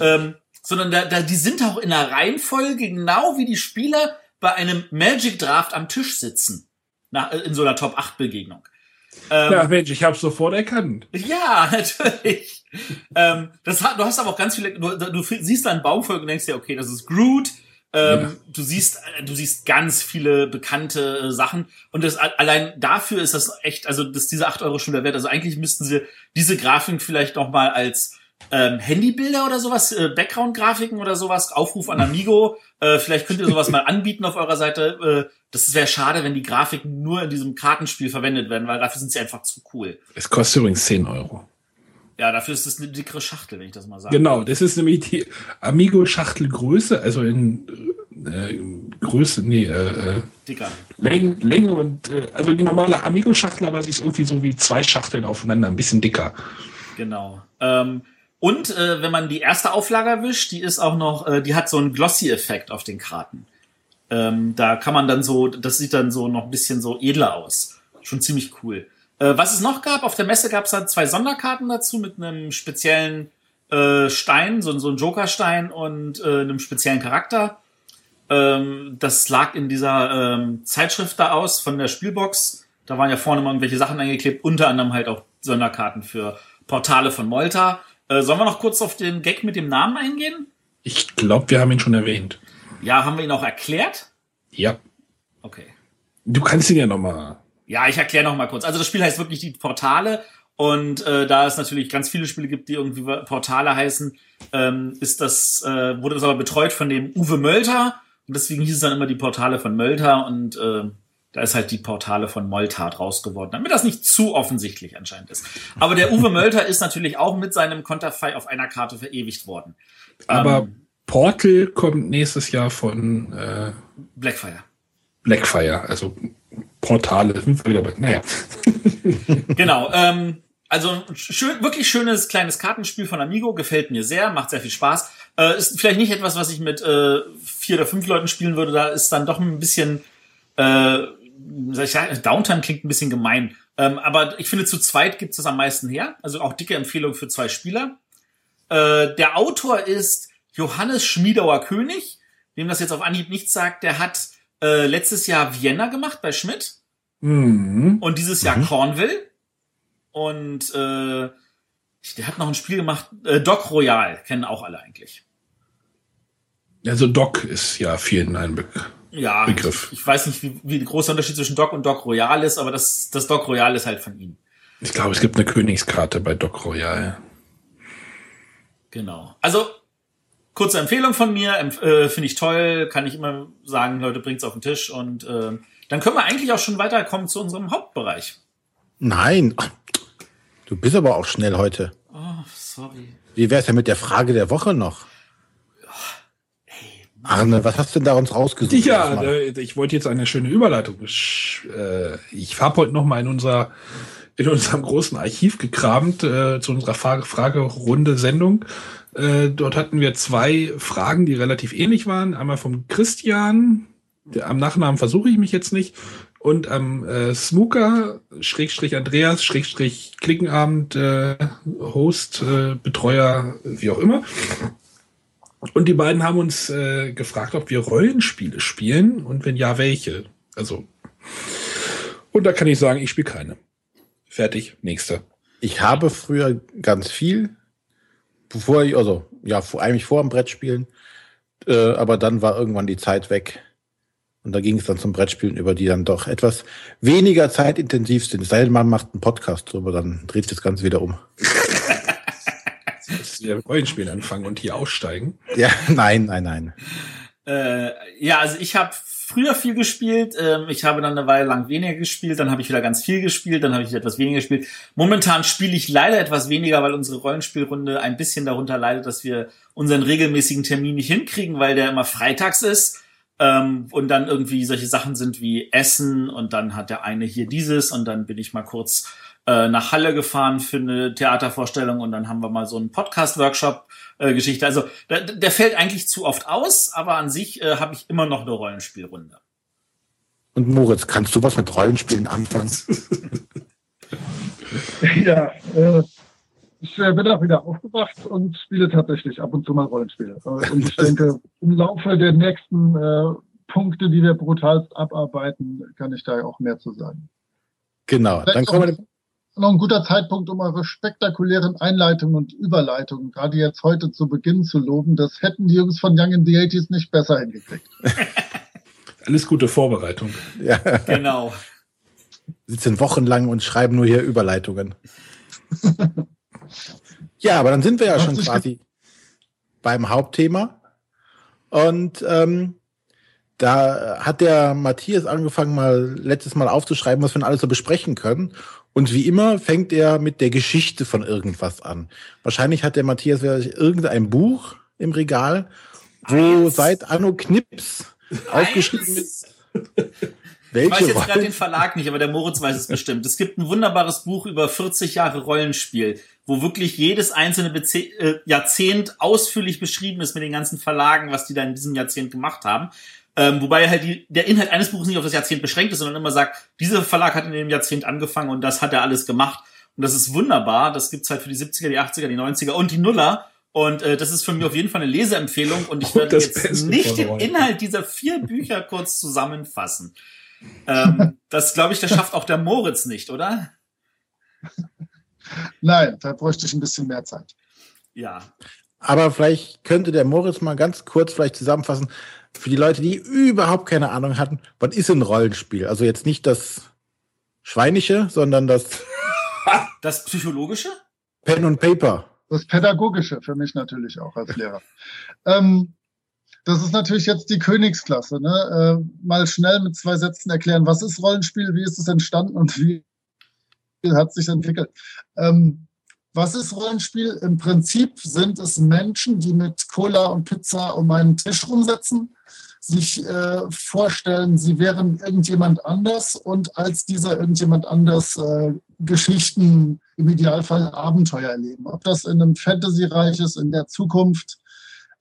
ähm, sondern da, da, die sind auch in der Reihenfolge genau wie die Spieler bei einem Magic Draft am Tisch sitzen. Nach, in so einer Top 8 Begegnung. Ähm, ja, Mensch, ich habe sofort erkannt. Ja, natürlich. ähm, das hat, du hast aber auch ganz viele, du, du siehst da einen Baumvolk und denkst dir, okay, das ist Groot. Ähm, ja. Du siehst, du siehst ganz viele bekannte äh, Sachen und das allein dafür ist das echt, also das diese acht Euro schon der Wert. Also eigentlich müssten sie diese Grafik vielleicht noch mal als ähm, Handybilder oder sowas, äh, Background-Grafiken oder sowas, Aufruf an Amigo. Äh, vielleicht könnt ihr sowas mal anbieten auf eurer Seite. Äh, das wäre schade, wenn die Grafiken nur in diesem Kartenspiel verwendet werden, weil dafür sind sie einfach zu cool. Es kostet übrigens 10 Euro. Ja, dafür ist es eine dickere Schachtel, wenn ich das mal sage. Genau, das ist nämlich die Amigo-Schachtelgröße, also in äh, Größe, nee, äh, äh Dicker. Länge, Länge und äh, also die normale Amigo-Schachtel, aber sie ist irgendwie so wie zwei Schachteln aufeinander, ein bisschen dicker. Genau. Ähm, und äh, wenn man die erste Auflage erwischt, die ist auch noch, äh, die hat so einen Glossy-Effekt auf den Karten. Ähm, da kann man dann so, das sieht dann so noch ein bisschen so edler aus. schon ziemlich cool. Äh, was es noch gab, auf der Messe gab es dann zwei Sonderkarten dazu mit einem speziellen äh, Stein, so, so ein Jokerstein und äh, einem speziellen Charakter. Ähm, das lag in dieser ähm, Zeitschrift da aus von der Spielbox. Da waren ja vorne mal irgendwelche Sachen eingeklebt, unter anderem halt auch Sonderkarten für Portale von Molta. Äh, sollen wir noch kurz auf den Gag mit dem Namen eingehen? Ich glaube, wir haben ihn schon erwähnt. Ja, haben wir ihn auch erklärt? Ja. Okay. Du kannst ihn ja nochmal. Ja, ich erkläre noch mal kurz. Also das Spiel heißt wirklich die Portale und äh, da es natürlich ganz viele Spiele gibt, die irgendwie Portale heißen, ähm, ist das äh, wurde das aber betreut von dem Uwe Mölter und deswegen hieß es dann immer die Portale von Mölter und äh, da ist halt die Portale von Moltart raus geworden, damit das nicht zu offensichtlich anscheinend ist. Aber der Uwe Mölter ist natürlich auch mit seinem Konterfei auf einer Karte verewigt worden. Aber ähm, Portal kommt nächstes Jahr von äh, Blackfire. Blackfire, also Portale. Naja. genau. Ähm, also schön, wirklich schönes kleines Kartenspiel von Amigo, gefällt mir sehr, macht sehr viel Spaß. Äh, ist vielleicht nicht etwas, was ich mit äh, vier oder fünf Leuten spielen würde. Da ist dann doch ein bisschen, äh, sag ich Downtime klingt ein bisschen gemein. Ähm, aber ich finde, zu zweit gibt es am meisten her. Also auch dicke Empfehlung für zwei Spieler. Äh, der Autor ist Johannes Schmiedauer König, dem das jetzt auf Anhieb nichts sagt. Der hat äh, letztes Jahr Vienna gemacht bei Schmidt. Mhm. Und dieses Jahr mhm. Cornwall. Und äh, der hat noch ein Spiel gemacht, äh, Doc Royal, kennen auch alle eigentlich. Also Doc ist ja vielen ein Be ja, Begriff. Ich, ich, weiß nicht, wie, wie groß der Unterschied zwischen Doc und Doc Royal ist, aber das, das Doc Royal ist halt von ihm. Ich glaube, es gibt eine Königskarte bei Doc Royal. Genau. Also kurze Empfehlung von mir, äh, finde ich toll, kann ich immer sagen, Leute, bringt's auf den Tisch und äh, dann können wir eigentlich auch schon weiterkommen zu unserem Hauptbereich. Nein, du bist aber auch schnell heute. Oh, sorry. Wie wär's ja mit der Frage der Woche noch? Arne, was hast du denn da uns rausgesucht? Ja, ich wollte jetzt eine schöne Überleitung. Ich, äh, ich habe heute noch mal in unser in unserem großen Archiv gekramt äh, zu unserer Frage Fragerunde Sendung äh, dort hatten wir zwei Fragen, die relativ ähnlich waren. Einmal vom Christian, der, am Nachnamen versuche ich mich jetzt nicht, und am äh, Smooker, Schrägstrich Andreas, Schrägstrich Klickenabend, äh, Host, äh, Betreuer, wie auch immer. Und die beiden haben uns äh, gefragt, ob wir Rollenspiele spielen und wenn ja, welche. Also, und da kann ich sagen, ich spiele keine. Fertig, nächster. Ich habe früher ganz viel bevor ich, also ja, eigentlich vor dem Brettspielen, äh, aber dann war irgendwann die Zeit weg. Und da ging es dann zum Brettspielen über, die dann doch etwas weniger zeitintensiv sind. Es sei denn, man macht einen Podcast drüber, dann dreht das Ganze wieder um. Jetzt wieder Rollenspielen anfangen und hier aussteigen. Ja, nein, nein, nein. Äh, ja, also ich habe früher viel gespielt. Ähm, ich habe dann eine Weile lang weniger gespielt, dann habe ich wieder ganz viel gespielt, dann habe ich etwas weniger gespielt. Momentan spiele ich leider etwas weniger, weil unsere Rollenspielrunde ein bisschen darunter leidet, dass wir unseren regelmäßigen Termin nicht hinkriegen, weil der immer freitags ist. Ähm, und dann irgendwie solche Sachen sind wie Essen und dann hat der eine hier dieses und dann bin ich mal kurz äh, nach Halle gefahren für eine Theatervorstellung und dann haben wir mal so einen Podcast-Workshop äh, Geschichte. Also der, der fällt eigentlich zu oft aus, aber an sich äh, habe ich immer noch eine Rollenspielrunde. Und Moritz, kannst du was mit Rollenspielen anfangen? ja, äh, ich äh, bin auch wieder aufgewacht und spiele tatsächlich ab und zu mal Rollenspiele. Äh, und ich denke, im Laufe der nächsten äh, Punkte, die wir brutalst abarbeiten, kann ich da auch mehr zu sagen. Genau, dann kommen wir noch ein guter Zeitpunkt, um eure spektakulären Einleitungen und Überleitungen gerade jetzt heute zu Beginn zu loben. Das hätten die Jungs von Young in the 80s nicht besser hingekriegt. Alles gute Vorbereitung. Ja. Genau. Sitzen wochenlang und schreiben nur hier Überleitungen. ja, aber dann sind wir ja schon quasi beim Hauptthema. Und ähm, da hat der Matthias angefangen, mal letztes Mal aufzuschreiben, was wir alles so besprechen können. Und wie immer fängt er mit der Geschichte von irgendwas an. Wahrscheinlich hat der Matthias irgendein Buch im Regal, wo Eins. seit Anno Knips aufgeschrieben ist. Welche ich weiß jetzt gerade den Verlag nicht, aber der Moritz weiß es bestimmt. Es gibt ein wunderbares Buch über 40 Jahre Rollenspiel, wo wirklich jedes einzelne Beze äh, Jahrzehnt ausführlich beschrieben ist mit den ganzen Verlagen, was die da in diesem Jahrzehnt gemacht haben. Ähm, wobei halt die, der Inhalt eines Buches nicht auf das Jahrzehnt beschränkt ist, sondern immer sagt, dieser Verlag hat in dem Jahrzehnt angefangen und das hat er alles gemacht. Und das ist wunderbar. Das gibt's halt für die 70er, die 80er, die 90er und die Nuller. Und äh, das ist für mich auf jeden Fall eine Leseempfehlung. Und ich werde jetzt nicht den Inhalt dieser vier Bücher kurz zusammenfassen. Ähm, das, glaube ich, das schafft auch der Moritz nicht, oder? Nein, da bräuchte ich ein bisschen mehr Zeit. Ja. Aber vielleicht könnte der Moritz mal ganz kurz vielleicht zusammenfassen, für die Leute, die überhaupt keine Ahnung hatten, was ist ein Rollenspiel? Also jetzt nicht das Schweinische, sondern das Das Psychologische? Pen und Paper. Das Pädagogische für mich natürlich auch als Lehrer. ähm, das ist natürlich jetzt die Königsklasse. Ne? Äh, mal schnell mit zwei Sätzen erklären, was ist Rollenspiel, wie ist es entstanden und wie hat es sich entwickelt. Ähm, was ist Rollenspiel? Im Prinzip sind es Menschen, die mit Cola und Pizza um einen Tisch rumsetzen, sich äh, vorstellen, sie wären irgendjemand anders und als dieser irgendjemand anders äh, Geschichten, im Idealfall Abenteuer erleben. Ob das in einem Fantasy-Reich ist, in der Zukunft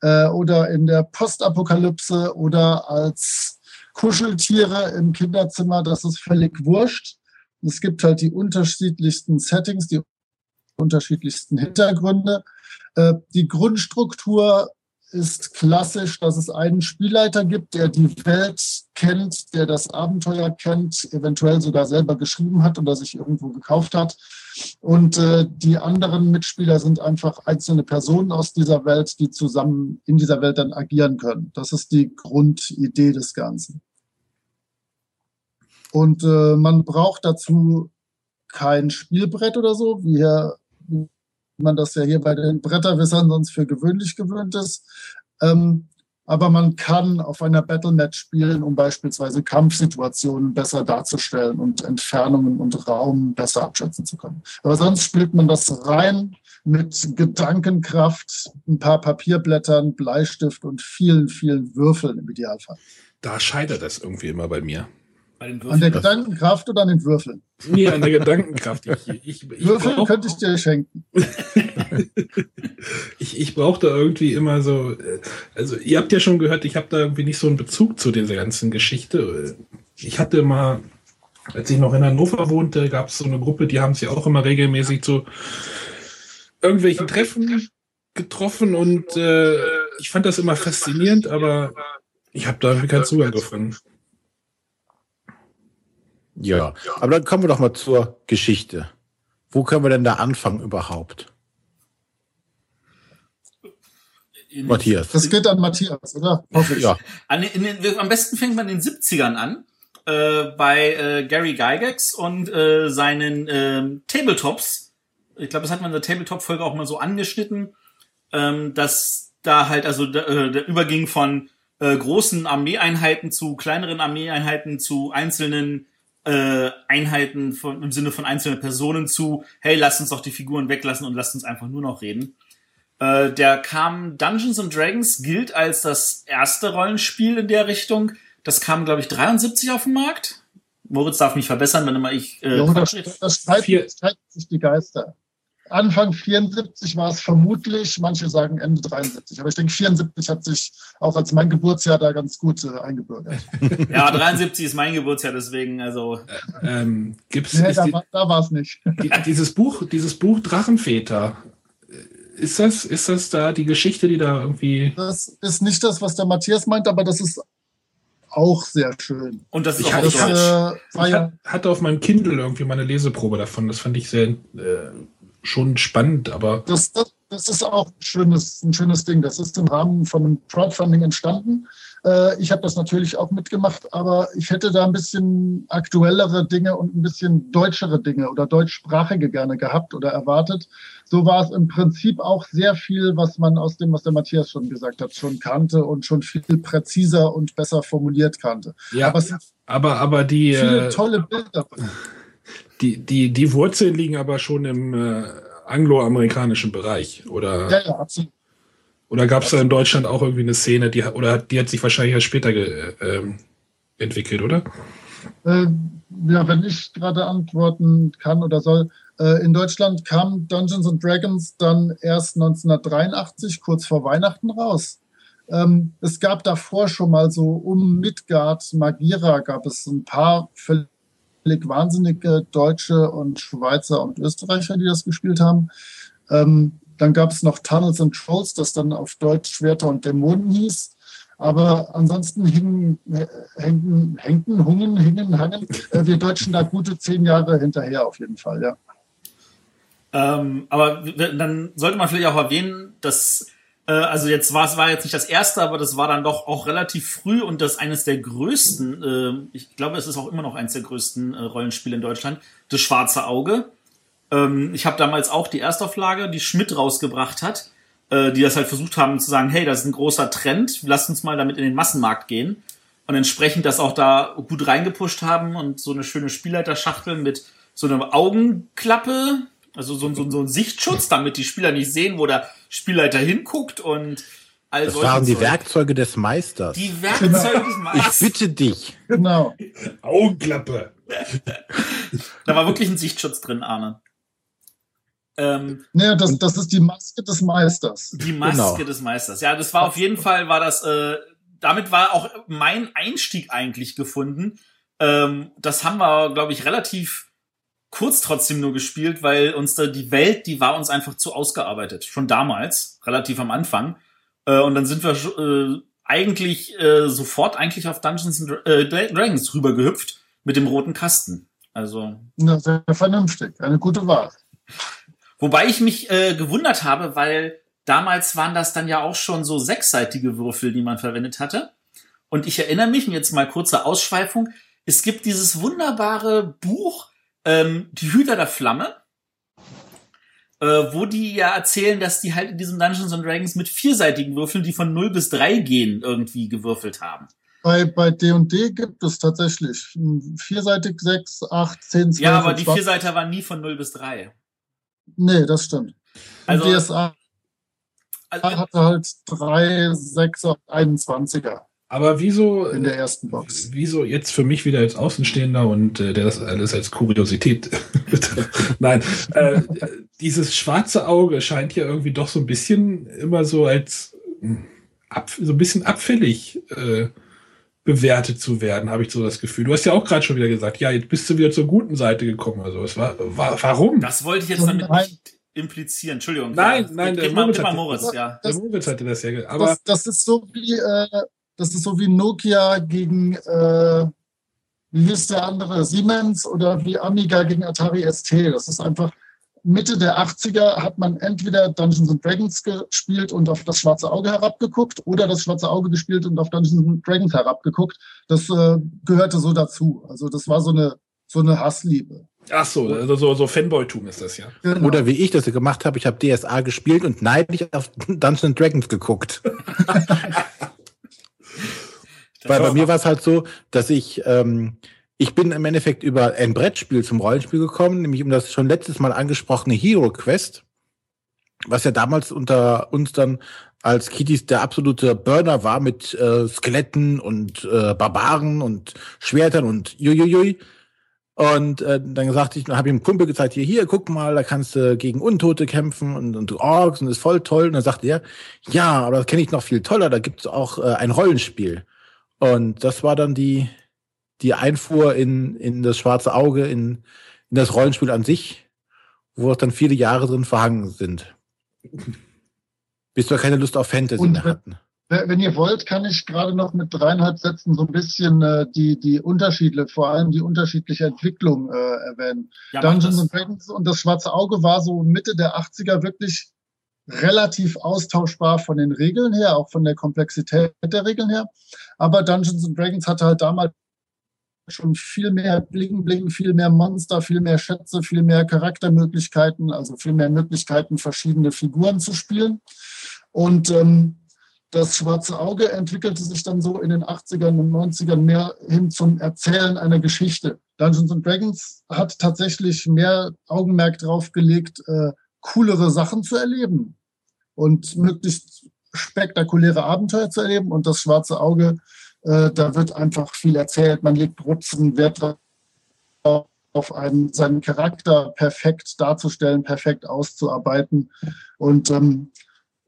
äh, oder in der Postapokalypse oder als Kuscheltiere im Kinderzimmer, das ist völlig wurscht. Es gibt halt die unterschiedlichsten Settings, die unterschiedlichsten Hintergründe. Äh, die Grundstruktur ist klassisch, dass es einen Spielleiter gibt, der die Welt kennt, der das Abenteuer kennt, eventuell sogar selber geschrieben hat oder sich irgendwo gekauft hat. Und äh, die anderen Mitspieler sind einfach einzelne Personen aus dieser Welt, die zusammen in dieser Welt dann agieren können. Das ist die Grundidee des Ganzen. Und äh, man braucht dazu kein Spielbrett oder so, wie, hier, wie man das ja hier bei den Bretterwissern sonst für gewöhnlich gewöhnt ist. Ähm, aber man kann auf einer Battlematch spielen, um beispielsweise Kampfsituationen besser darzustellen und Entfernungen und Raum besser abschätzen zu können. Aber sonst spielt man das rein mit Gedankenkraft, ein paar Papierblättern, Bleistift und vielen, vielen Würfeln im Idealfall. Da scheitert das irgendwie immer bei mir. An der. Gedankenkraft oder an den Würfeln? Nee, an der Gedankenkraft. Ich, ich, ich, Würfel brauch, könnte ich dir schenken. ich, ich brauche da irgendwie immer so, äh, also ihr habt ja schon gehört, ich habe da irgendwie nicht so einen Bezug zu dieser ganzen Geschichte. Ich hatte mal, als ich noch in Hannover wohnte, gab es so eine Gruppe, die haben sich auch immer regelmäßig zu irgendwelchen Treffen getroffen und äh, ich fand das immer faszinierend, aber ich habe da irgendwie keinen Zugang gefunden. Ja, aber dann kommen wir doch mal zur Geschichte. Wo können wir denn da anfangen überhaupt? In- Matthias. Das geht an Matthias, oder? Hoffe ich. Ja, An, den- am besten fängt man in den 70ern an, äh, bei äh, Gary Gygax und äh, seinen ähm, Tabletops. Ich glaube, das hat man in der Tabletop-Folge auch mal so angeschnitten, ähm, dass da halt also äh, der überging von äh, großen Armeeeinheiten zu kleineren Armeeeinheiten zu einzelnen äh, Einheiten von, im Sinne von einzelnen Personen zu, hey, lasst uns doch die Figuren weglassen und lasst uns einfach nur noch reden. Äh, der kam Dungeons and Dragons gilt als das erste Rollenspiel in der Richtung. Das kam, glaube ich, 73 auf den Markt. Moritz darf mich verbessern, wenn immer ich äh, Ja, das, das streiten, Vier- streiten sich die Geister. Anfang 74 war es vermutlich, manche sagen Ende 73, aber ich denke 74 hat sich auch als mein Geburtsjahr da ganz gut äh, eingebürgert. Ja, 73 ist mein Geburtsjahr, deswegen, also Ähm, gibt's, Nee, da die, war da war es nicht. die, dieses Buch, dieses Buch Drachenväter, äh, ist das, ist das da die Geschichte, die da irgendwie. Das ist nicht das, was der Matthias meint, aber das ist auch sehr schön. und das ist Ich auch hatte- auf Das äh, Ich hatte auf meinem Kindle irgendwie meine Leseprobe davon. Das fand ich sehr äh, schon spannend, aber Das, das, das ist auch ein schönes, ein schönes Ding. Das ist im Rahmen von einem Crowdfunding entstanden. Äh, ich habe das natürlich auch mitgemacht, aber ich hätte da ein bisschen aktuellere Dinge und ein bisschen deutschere Dinge oder deutschsprachige gerne gehabt oder erwartet. So war es im Prinzip auch sehr viel, was man aus dem, was der Matthias schon gesagt hat, schon kannte und schon viel präziser und besser formuliert kannte. ja, Aber aber, aber die, viele äh, tolle Bilder. Die, die, die Wurzeln liegen aber schon im äh, angloamerikanischen Bereich. Oder, Ja, ja, absolut. oder gab es da in Deutschland auch irgendwie eine Szene, die hat- oder die hat sich wahrscheinlich erst später ge, äh, ähm, entwickelt, oder? Äh, ja, wenn ich gerade antworten kann oder soll. Äh, in Deutschland kam Dungeons and Dragons dann erst 1983, kurz vor Weihnachten raus. Ähm, es gab davor schon mal so um Midgard, Magira gab es ein paar völlig wahnsinnige Deutsche und Schweizer und Österreicher, die das gespielt haben. Ähm, dann gab es noch Tunnels and Trolls, das dann auf Deutsch Schwerter und Dämonen hieß. Aber ansonsten hingen, hängen, hängen, hungen, hingen, hangen äh, wir Deutschen da gute zehn Jahre hinterher auf jeden Fall, ja. Ähm, aber dann sollte man vielleicht auch erwähnen, dass äh, also jetzt war es war jetzt nicht das erste, aber das war dann doch auch relativ früh und das eines der größten. Äh, ich glaube, es ist auch immer noch eines der größten äh, Rollenspiele in Deutschland. Das Schwarze Auge. Ähm, ich habe damals auch die Erstauflage, die Schmidt rausgebracht hat äh, die das halt versucht haben zu sagen, hey, das ist ein großer Trend, lasst uns mal damit in den Massenmarkt gehen. Und entsprechend das auch da gut reingepusht haben und so eine schöne Spielleiterschachtel mit so einer Augenklappe, also so, so, so ein Sichtschutz, damit die Spieler nicht sehen, wo der Spielleiter hinguckt und all Das waren die Zeug. Werkzeuge des Meisters. Die Werkzeuge genau. des Meisters. Ich bitte dich. Genau. Augenklappe. da war wirklich ein Sichtschutz drin, Arne. Ähm, naja, das, das ist die Maske des Meisters. Die Maske genau. des Meisters. Ja, das war auf jeden Fall, war das, äh, damit war auch mein Einstieg eigentlich gefunden. Ähm, das haben wir, glaube ich, relativ kurz trotzdem nur gespielt, weil uns da die Welt, die war uns einfach zu ausgearbeitet. Schon damals, relativ am Anfang. Äh, und dann sind wir äh, eigentlich äh, sofort eigentlich auf Dungeons and äh, Dragons rübergehüpft mit dem roten Kasten. Also. Na, sehr vernünftig. Eine gute Wahl. Wobei ich mich äh, gewundert habe, weil damals waren das dann ja auch schon so sechsseitige Würfel, die man verwendet hatte. Und ich erinnere mich, jetzt mal kurze Ausschweifung, es gibt dieses wunderbare Buch, ähm, Die Hüter der Flamme, äh, wo die ja erzählen, dass die halt in diesem Dungeons and Dragons mit vierseitigen Würfeln, die von 0 bis 3 gehen, irgendwie gewürfelt haben. Bei, bei D&D gibt es tatsächlich vierseitig 6, 8, 10, 12. Ja, aber die Vierseiter waren nie von 0 bis 3. Nee, das stimmt. Also, DSA also, hatte halt drei, 6er, 21er. Aber wieso in der ersten Box? Wieso jetzt für mich wieder als Außenstehender und äh, der das alles als Kuriosität Nein, äh, dieses schwarze Auge scheint ja irgendwie doch so ein bisschen immer so als hm, ab, so ein bisschen abfällig äh, bewertet zu werden, habe ich so das Gefühl. Du hast ja auch gerade schon wieder gesagt, ja, jetzt bist du wieder zur guten Seite gekommen. Also es war, war warum? Das wollte ich jetzt damit nicht implizieren. Entschuldigung. Nein, nein, der Moritz, hatte, Moritz, ja. der Moritz hatte das ja. Aber das, das ist so wie äh, das ist so wie Nokia gegen äh, wie ist der andere Siemens oder wie Amiga gegen Atari ST. Das ist einfach Mitte der 80er hat man entweder Dungeons and Dragons gespielt und auf das schwarze Auge herabgeguckt oder das schwarze Auge gespielt und auf Dungeons and Dragons herabgeguckt. Das äh, gehörte so dazu. Also das war so eine, so eine Hassliebe. Ach so, also so, so Fanboy-Tum ist das ja. Genau. Oder wie ich das gemacht habe, ich habe DSA gespielt und neidlich auf Dungeons and Dragons geguckt. Weil bei mir war es halt so, dass ich ähm, ich bin im Endeffekt über ein Brettspiel zum Rollenspiel gekommen, nämlich um das schon letztes Mal angesprochene Hero Quest, was ja damals unter uns dann als Kitties der absolute Burner war mit äh, Skeletten und äh, Barbaren und Schwertern und juiuiui. Und äh, dann gesagt ich, habe ihm Kumpel gezeigt, hier, hier, guck mal, da kannst du gegen Untote kämpfen und, und Orks und ist voll toll. Und dann sagte er, ja, aber das kenne ich noch viel toller, da gibt's auch äh, ein Rollenspiel. Und das war dann die, die Einfuhr in, in das schwarze Auge, in, in das Rollenspiel an sich, wo auch dann viele Jahre drin verhangen sind. Bis wir keine Lust auf Fantasy Und, mehr hatten. Wenn ihr wollt, kann ich gerade noch mit dreieinhalb Sätzen so ein bisschen äh, die, die Unterschiede, vor allem die unterschiedliche Entwicklung äh, erwähnen. Ja, Dungeons and Dragons und das Schwarze Auge war so Mitte der 80er wirklich relativ austauschbar von den Regeln her, auch von der Komplexität der Regeln her. Aber Dungeons and Dragons hatte halt damals schon viel mehr Bling Bling, viel mehr Monster, viel mehr Schätze, viel mehr Charaktermöglichkeiten, also viel mehr Möglichkeiten, verschiedene Figuren zu spielen. Und ähm, das Schwarze Auge entwickelte sich dann so in den 80ern und 90ern mehr hin zum Erzählen einer Geschichte. Dungeons and Dragons hat tatsächlich mehr Augenmerk drauf gelegt, äh, coolere Sachen zu erleben und möglichst spektakuläre Abenteuer zu erleben. Und das Schwarze Auge äh, da wird einfach viel erzählt. Man legt großen Wert auf einen, seinen Charakter perfekt darzustellen, perfekt auszuarbeiten. Und ähm,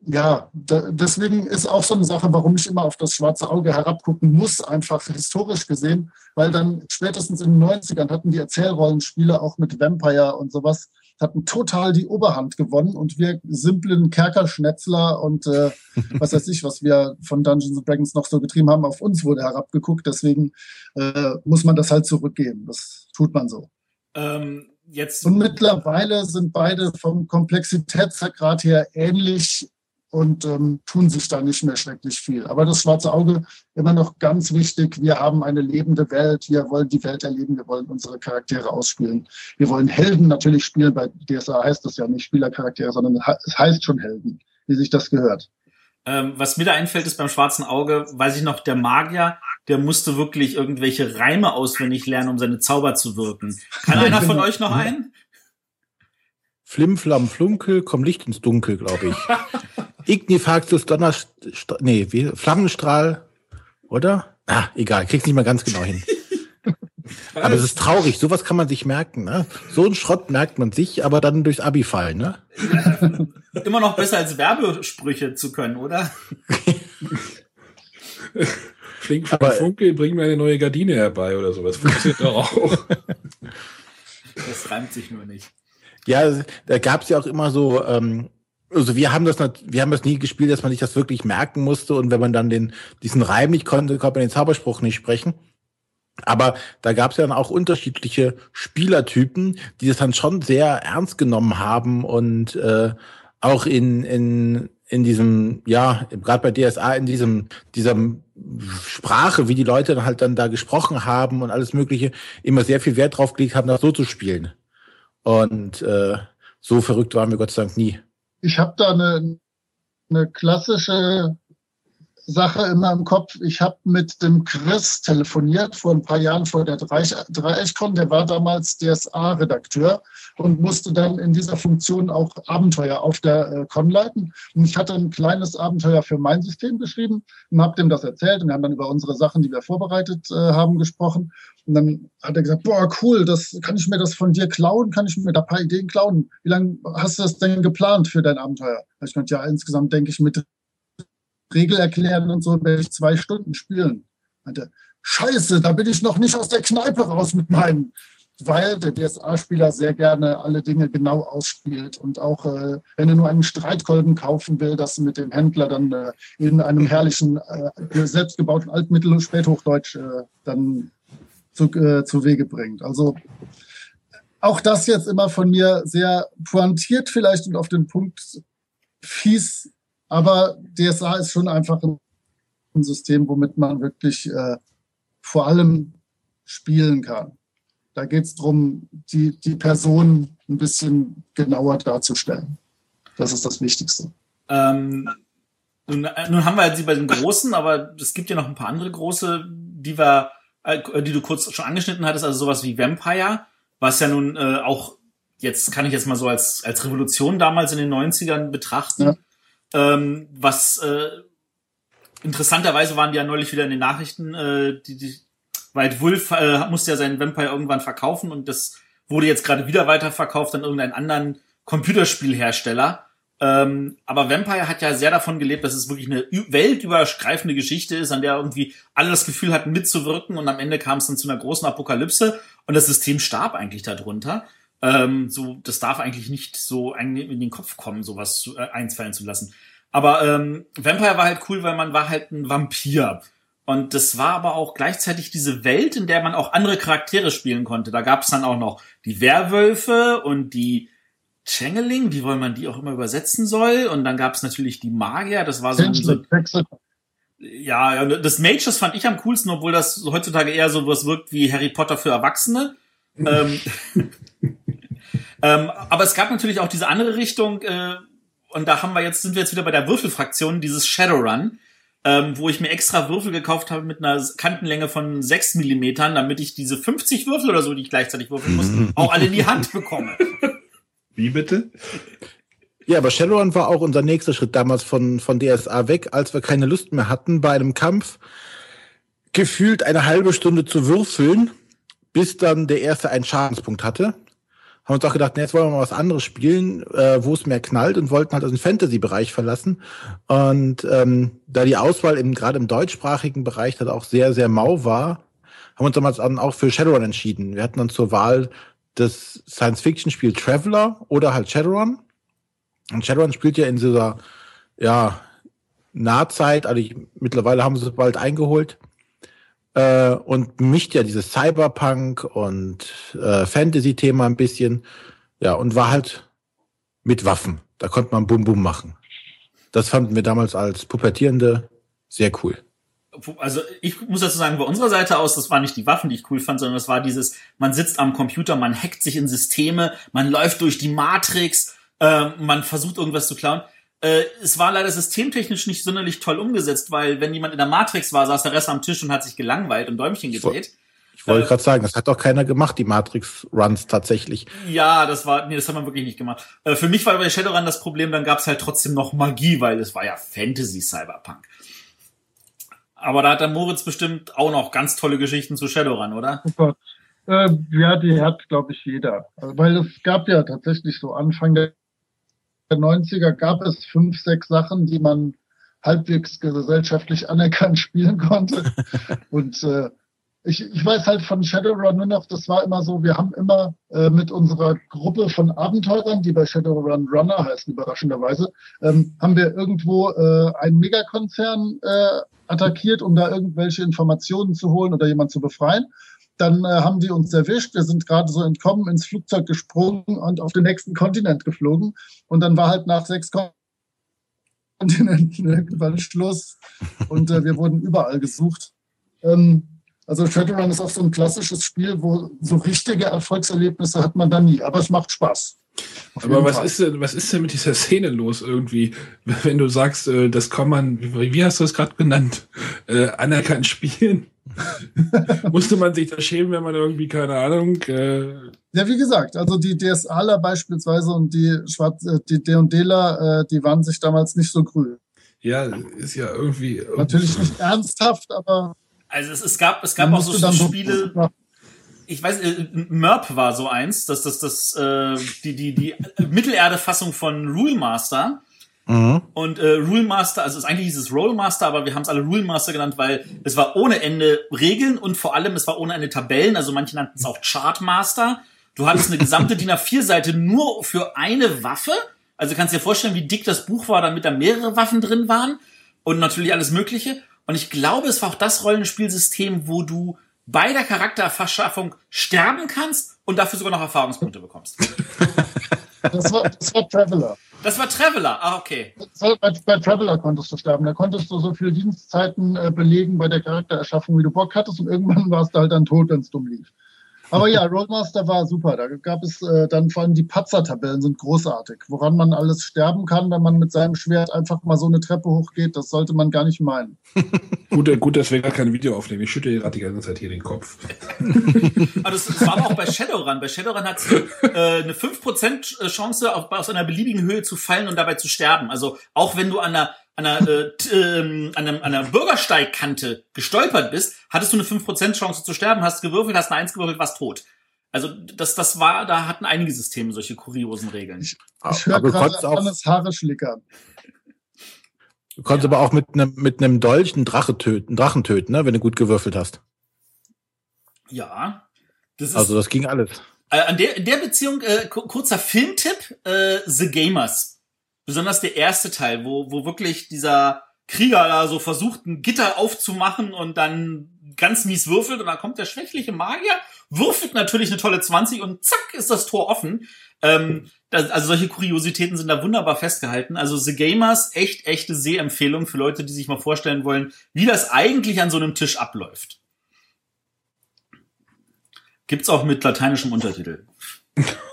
ja, da, deswegen ist auch so eine Sache, warum ich immer auf das schwarze Auge herabgucken muss, einfach historisch gesehen, weil dann spätestens in den 90ern hatten die Erzählrollenspiele auch mit Vampire und sowas, hatten total die Oberhand gewonnen und wir simplen Kerkerschnetzler und äh, was weiß ich, was wir von Dungeons Dragons noch so getrieben haben, auf uns wurde herabgeguckt. Deswegen äh, muss man das halt zurückgeben. Das tut man so. Ähm, jetzt und mittlerweile sind beide vom Komplexitätsgrad her ähnlich und ähm, tun sich da nicht mehr schrecklich viel. Aber das schwarze Auge immer noch ganz wichtig. Wir haben eine lebende Welt. Wir wollen die Welt erleben. Wir wollen unsere Charaktere ausspielen. Wir wollen Helden natürlich spielen. Bei DSA heißt das ja nicht Spielercharaktere, sondern es heißt schon Helden, wie sich das gehört. Ähm, was mir da einfällt, ist beim schwarzen Auge, weiß ich noch, der Magier, der musste wirklich irgendwelche Reime auswendig lernen, um seine Zauber zu wirken. Kann einer von euch noch einen? Flim, Flam, Flunkel, komm Licht ins Dunkel, glaube ich. Ignifaxus, Donner, nee, wie, Flammenstrahl, oder? Ah, egal, krieg's nicht mal ganz genau hin. aber es ist traurig, sowas kann man sich merken, ne? So ein Schrott merkt man sich, aber dann durchs Abi fallen, ne? Immer noch besser als Werbesprüche zu können, oder? Flink, aber, Funke, bring mir eine neue Gardine herbei oder sowas. Funktioniert doch auch. Das reimt sich nur nicht. Ja, da gab's ja auch immer so, ähm, also wir haben das, wir haben das nie gespielt, dass man sich das wirklich merken musste und wenn man dann den diesen Reim nicht konnte, konnte man den Zauberspruch nicht sprechen. Aber da gab es ja dann auch unterschiedliche Spielertypen, die das dann schon sehr ernst genommen haben und äh, auch in in in diesem ja gerade bei DSA in diesem dieser Sprache, wie die Leute dann halt dann da gesprochen haben und alles Mögliche, immer sehr viel Wert drauf gelegt haben, das so zu spielen. Und äh, so verrückt waren wir Gott sei Dank nie. Ich habe da eine, eine klassische Sache immer im Kopf. Ich habe mit dem Chris telefoniert vor ein paar Jahren vor der Dreieckkon. Der war damals DSA-Redakteur und musste dann in dieser Funktion auch Abenteuer auf der äh, Con leiten. Und ich hatte ein kleines Abenteuer für mein System geschrieben und habe dem das erzählt. Und wir haben dann über unsere Sachen, die wir vorbereitet äh, haben, gesprochen. Und dann hat er gesagt, boah, cool, das kann ich mir das von dir klauen, kann ich mir da ein paar Ideen klauen. Wie lange hast du das denn geplant für dein Abenteuer? Ich meinte, ja, insgesamt denke ich mit Regel erklären und so werde ich zwei Stunden spielen. Meinte, Scheiße, da bin ich noch nicht aus der Kneipe raus mit meinem, weil der DSA-Spieler sehr gerne alle Dinge genau ausspielt und auch, äh, wenn er nur einen Streitkolben kaufen will, das mit dem Händler dann äh, in einem herrlichen, äh, selbstgebauten Altmittel- und Späthochdeutsch äh, dann zu, äh, zu Wege bringt. Also auch das jetzt immer von mir sehr pointiert vielleicht und auf den Punkt fies aber DSA ist schon einfach ein System, womit man wirklich äh, vor allem spielen kann. Da geht es darum, die, die Person ein bisschen genauer darzustellen. Das ist das Wichtigste. Ähm, nun, äh, nun haben wir jetzt sie bei den Großen, aber es gibt ja noch ein paar andere große, die wir, äh, die du kurz schon angeschnitten hattest, also sowas wie Vampire, was ja nun äh, auch, jetzt kann ich jetzt mal so als, als Revolution damals in den 90ern betrachten. Ja ähm, was äh, interessanterweise waren die ja neulich wieder in den Nachrichten, äh, die, die White Wolf äh, musste ja seinen Vampire irgendwann verkaufen und das wurde jetzt gerade wieder weiterverkauft an irgendeinen anderen Computerspielhersteller. Ähm, aber Vampire hat ja sehr davon gelebt, dass es wirklich eine weltübergreifende Geschichte ist, an der irgendwie alle das Gefühl hatten mitzuwirken und am Ende kam es dann zu einer großen Apokalypse und das System starb eigentlich darunter. Ähm, so, das darf eigentlich nicht so in den Kopf kommen, sowas zu, äh, einfallen zu lassen. Aber ähm, Vampire war halt cool, weil man war halt ein Vampir. Und das war aber auch gleichzeitig diese Welt, in der man auch andere Charaktere spielen konnte. Da gab es dann auch noch die Werwölfe und die Changeling, wie wollen man die auch immer übersetzen soll. Und dann gab es natürlich die Magier, das war so, so ja, das Mages fand ich am coolsten, obwohl das heutzutage eher so was wirkt wie Harry Potter für Erwachsene. ähm, ähm, aber es gab natürlich auch diese andere Richtung, äh, und da haben wir jetzt, sind wir jetzt wieder bei der Würfelfraktion, dieses Shadowrun, ähm, wo ich mir extra Würfel gekauft habe mit einer Kantenlänge von 6 Millimetern, damit ich diese 50 Würfel oder so, die ich gleichzeitig würfeln muss, auch alle in die Hand bekomme. Wie bitte? Ja, aber Shadowrun war auch unser nächster Schritt damals von, von DSA weg, als wir keine Lust mehr hatten, bei einem Kampf gefühlt eine halbe Stunde zu würfeln, bis dann der erste einen Schadenspunkt hatte haben uns auch gedacht, nee, jetzt wollen wir mal was anderes spielen, äh, wo es mehr knallt und wollten halt aus dem Fantasy-Bereich verlassen. Und ähm, da die Auswahl eben gerade im deutschsprachigen Bereich dann auch sehr, sehr mau war, haben wir uns damals dann auch für Shadowrun entschieden. Wir hatten dann zur Wahl das Science-Fiction-Spiel Traveler oder halt Shadowrun. Und Shadowrun spielt ja in dieser, ja, Nahzeit, also ich, mittlerweile haben sie es bald eingeholt äh, und mischt ja dieses Cyberpunk und äh, Fantasy-Thema ein bisschen. Ja, und war halt mit Waffen. Da konnte man Bum Bum machen. Das fanden wir damals als Pubertierende sehr cool. Also ich muss dazu sagen, bei unserer Seite aus, das war nicht die Waffen, die ich cool fand, sondern das war dieses, man sitzt am Computer, man hackt sich in Systeme, man läuft durch die Matrix, äh, man versucht irgendwas zu klauen. Äh, es war leider systemtechnisch nicht sonderlich toll umgesetzt, weil wenn jemand in der Matrix war, saß der Rest am Tisch und hat sich gelangweilt und Däumchen gedreht. Ich wollte äh, gerade sagen, das hat doch keiner gemacht, die Matrix-Runs tatsächlich. Ja, das war, nee, das hat man wirklich nicht gemacht. Äh, für mich war bei Shadowrun das Problem, dann gab es halt trotzdem noch Magie, weil es war ja Fantasy-Cyberpunk. Aber da hat der Moritz bestimmt auch noch ganz tolle Geschichten zu Shadowrun, oder? Super. Äh, ja, die hat, glaube ich, jeder. Also, weil es gab ja tatsächlich so Anfang der 90er gab es fünf, sechs Sachen, die man halbwegs gesellschaftlich anerkannt spielen konnte. Und äh, ich, ich weiß halt von Shadowrun nur noch, das war immer so, wir haben immer äh, mit unserer Gruppe von Abenteurern, die bei Shadowrun Runner heißen, überraschenderweise, ähm, haben wir irgendwo äh, einen Megakonzern äh, attackiert, um da irgendwelche Informationen zu holen oder jemanden zu befreien. Dann äh, haben die uns erwischt. Wir sind gerade so entkommen, ins Flugzeug gesprungen und auf den nächsten Kontinent geflogen. Und dann war halt nach sechs Kontinenten irgendwann Schluss. Und äh, wir wurden überall gesucht. Ähm, also Shadowrun ist auch so ein klassisches Spiel, wo so richtige Erfolgserlebnisse hat man da nie. Aber es macht Spaß. Aber was ist, denn, was ist denn mit dieser Szene los irgendwie, wenn du sagst, äh, das kann man, wie hast du es gerade genannt, äh, anerkannt spielen? Musste man sich da schämen, wenn man irgendwie, keine Ahnung. Äh ja, wie gesagt, also die DSAler beispielsweise und die Schwarz, äh, die D&Dler, äh, die waren sich damals nicht so grün. Ja, ist ja irgendwie. Natürlich nicht ernsthaft, aber. Also es, es gab, es gab auch so, so Spiele. ich weiß, äh, Merp war so eins, dass das, das, äh, die, die, die Mittelerde-Fassung von Rule Master Mhm. Und äh, Rule Master, also es ist eigentlich dieses Roll Master, aber wir haben es alle Rule Master genannt, weil es war ohne Ende Regeln und vor allem es war ohne Ende Tabellen. Also manche nannten es auch Chart Master. Du hattest eine gesamte DIN A4-Seite nur für eine Waffe. Also kannst dir vorstellen, wie dick das Buch war, damit da mehrere Waffen drin waren und natürlich alles Mögliche. Und ich glaube, es war auch das Rollenspielsystem, wo du bei der Charakterverschaffung sterben kannst und dafür sogar noch Erfahrungspunkte bekommst. Das war, das war Traveler. Das war Traveler, ah, okay. Bei, bei Traveler konntest du sterben. Da konntest du so viele Dienstzeiten äh, belegen bei der Charaktererschaffung, wie du Bock hattest, und irgendwann warst du halt dann tot, wenn es dumm lief. Aber ja, Rollmaster war super. Da gab es äh, dann vor allem die Patzer-Tabellen sind großartig. Woran man alles sterben kann, wenn man mit seinem Schwert einfach mal so eine Treppe hochgeht, das sollte man gar nicht meinen. gut, gut, dass wir gar kein Video aufnehmen. Ich schütte gerade die ganze Zeit hier den Kopf. aber das, das, war aber auch bei Shadowrun. Bei Shadowrun hat sie äh, eine 5% Chance, auf, aus einer beliebigen Höhe zu fallen und dabei zu sterben. Also auch wenn du an einer an einer, äh, ähm, an, einer, an einer Bürgersteigkante gestolpert bist, hattest du eine 5% Chance zu sterben, hast gewürfelt, hast eine Eins gewürfelt, warst tot. Also das, das war, da hatten einige Systeme solche kuriosen Regeln. Ich, ich höre gerade alles Haare schlickern. Du konntest ja. aber auch mit einem mit einem Dolch einen Drache töten, einen Drachen töten, ne, wenn du gut gewürfelt hast. Ja. Das ist, also das ging alles. Äh, an der, in der Beziehung, äh, kurzer Filmtipp, äh, The Gamers besonders der erste Teil, wo, wo wirklich dieser Krieger da so versucht, ein Gitter aufzumachen und dann ganz mies würfelt und dann kommt der schwächliche Magier, würfelt natürlich eine tolle 20 und zack ist das Tor offen. Ähm, das, also solche Kuriositäten sind da wunderbar festgehalten. Also The Gamers, echt, echte Sehempfehlung für Leute, die sich mal vorstellen wollen, wie das eigentlich an so einem Tisch abläuft. Gibt's auch mit lateinischem Untertitel.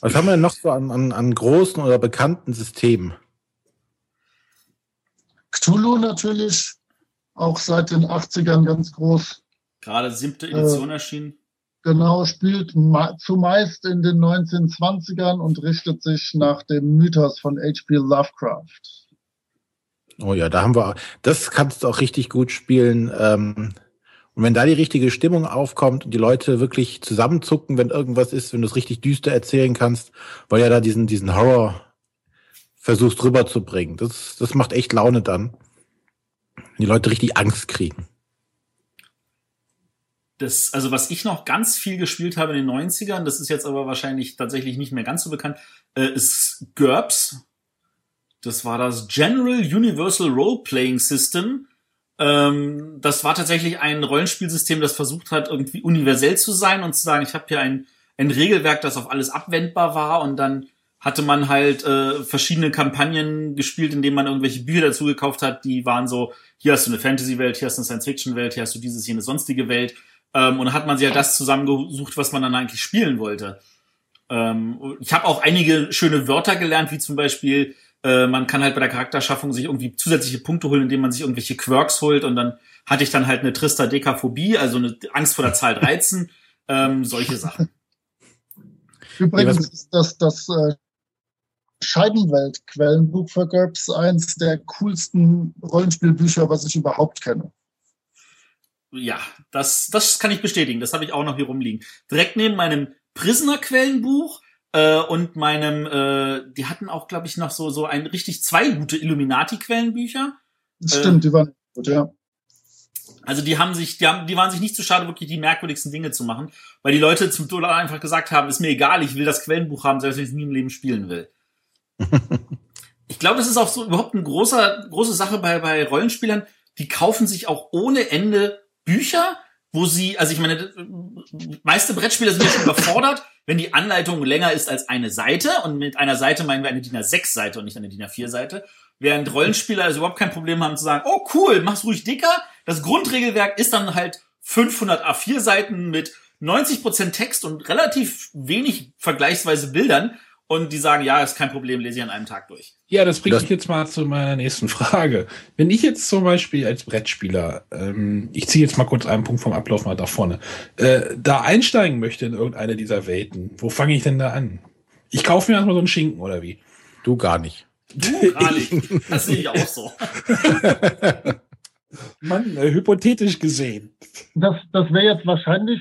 Was haben wir denn noch so an, an, an großen oder bekannten Systemen? Cthulhu natürlich, auch seit den 80ern ganz groß. Gerade siebte Edition äh, erschienen. Genau, spielt zumeist in den 1920ern und richtet sich nach dem Mythos von H.P. Lovecraft. Oh ja, da haben wir, das kannst du auch richtig gut spielen. Ähm, Und wenn da die richtige Stimmung aufkommt und die Leute wirklich zusammenzucken, wenn irgendwas ist, wenn du es richtig düster erzählen kannst, weil ja da diesen, diesen Horror versuchst rüberzubringen. Das, das macht echt Laune dann. Wenn die Leute richtig Angst kriegen. Das, also was ich noch ganz viel gespielt habe in den 90ern, das ist jetzt aber wahrscheinlich tatsächlich nicht mehr ganz so bekannt, äh, ist GURPS. Das war das General Universal Role Playing System. Ähm, das war tatsächlich ein Rollenspielsystem, das versucht hat, irgendwie universell zu sein und zu sagen, ich habe hier ein, ein Regelwerk, das auf alles abwendbar war und dann hatte man halt äh, verschiedene Kampagnen gespielt, indem man irgendwelche Bücher dazu gekauft hat, die waren so, hier hast du eine Fantasy-Welt, hier hast du eine Science-Fiction-Welt, hier hast du dieses, hier eine sonstige Welt. Ähm, und dann hat man sich ja das zusammengesucht, was man dann eigentlich spielen wollte. Ähm, ich habe auch einige schöne Wörter gelernt, wie zum Beispiel äh, man kann halt bei der Charakterschaffung sich irgendwie zusätzliche Punkte holen, indem man sich irgendwelche Quirks holt und dann hatte ich dann halt eine Trista Dekaphobie, also eine Angst vor der Zahl 13, ähm, solche Sachen. Übrigens ist das, das äh, Scheibenwelt-Quellenbuch für GURPS eins der coolsten Rollenspielbücher, was ich überhaupt kenne. Ja, das, das kann ich bestätigen. Das habe ich auch noch hier rumliegen. Direkt neben meinem Prisoner-Quellenbuch äh, und meinem, äh, die hatten auch, glaube ich, noch so, so ein richtig zwei gute Illuminati-Quellenbücher. Stimmt, äh, die waren gut, ja. Also die haben sich, die haben, die waren sich nicht zu so schade, wirklich die merkwürdigsten Dinge zu machen, weil die Leute zum Tod einfach gesagt haben, ist mir egal, ich will das Quellenbuch haben, selbst wenn ich es nie im Leben spielen will. ich glaube, das ist auch so überhaupt eine große, große Sache bei, bei Rollenspielern, die kaufen sich auch ohne Ende Bücher, wo sie, also ich meine, meiste Brettspieler sind ja schon überfordert, wenn die Anleitung länger ist als eine Seite. Und mit einer Seite meinen wir eine DIN A6-Seite und nicht eine DIN A4-Seite. Während Rollenspieler also überhaupt kein Problem haben zu sagen, oh cool, mach's ruhig dicker. Das Grundregelwerk ist dann halt 500 A4-Seiten mit 90% Text und relativ wenig vergleichsweise Bildern und die sagen, ja, ist kein Problem, lese ich an einem Tag durch. Ja, das bringt mich jetzt mal zu meiner nächsten Frage. Wenn ich jetzt zum Beispiel als Brettspieler, ähm, ich ziehe jetzt mal kurz einen Punkt vom Ablauf mal da vorne, äh, da einsteigen möchte in irgendeine dieser Welten, wo fange ich denn da an? Ich kaufe mir erstmal so einen Schinken oder wie? Du gar nicht. Du gar nicht. Das sehe ich auch so. Mann, äh, hypothetisch gesehen. Das, das wäre jetzt wahrscheinlich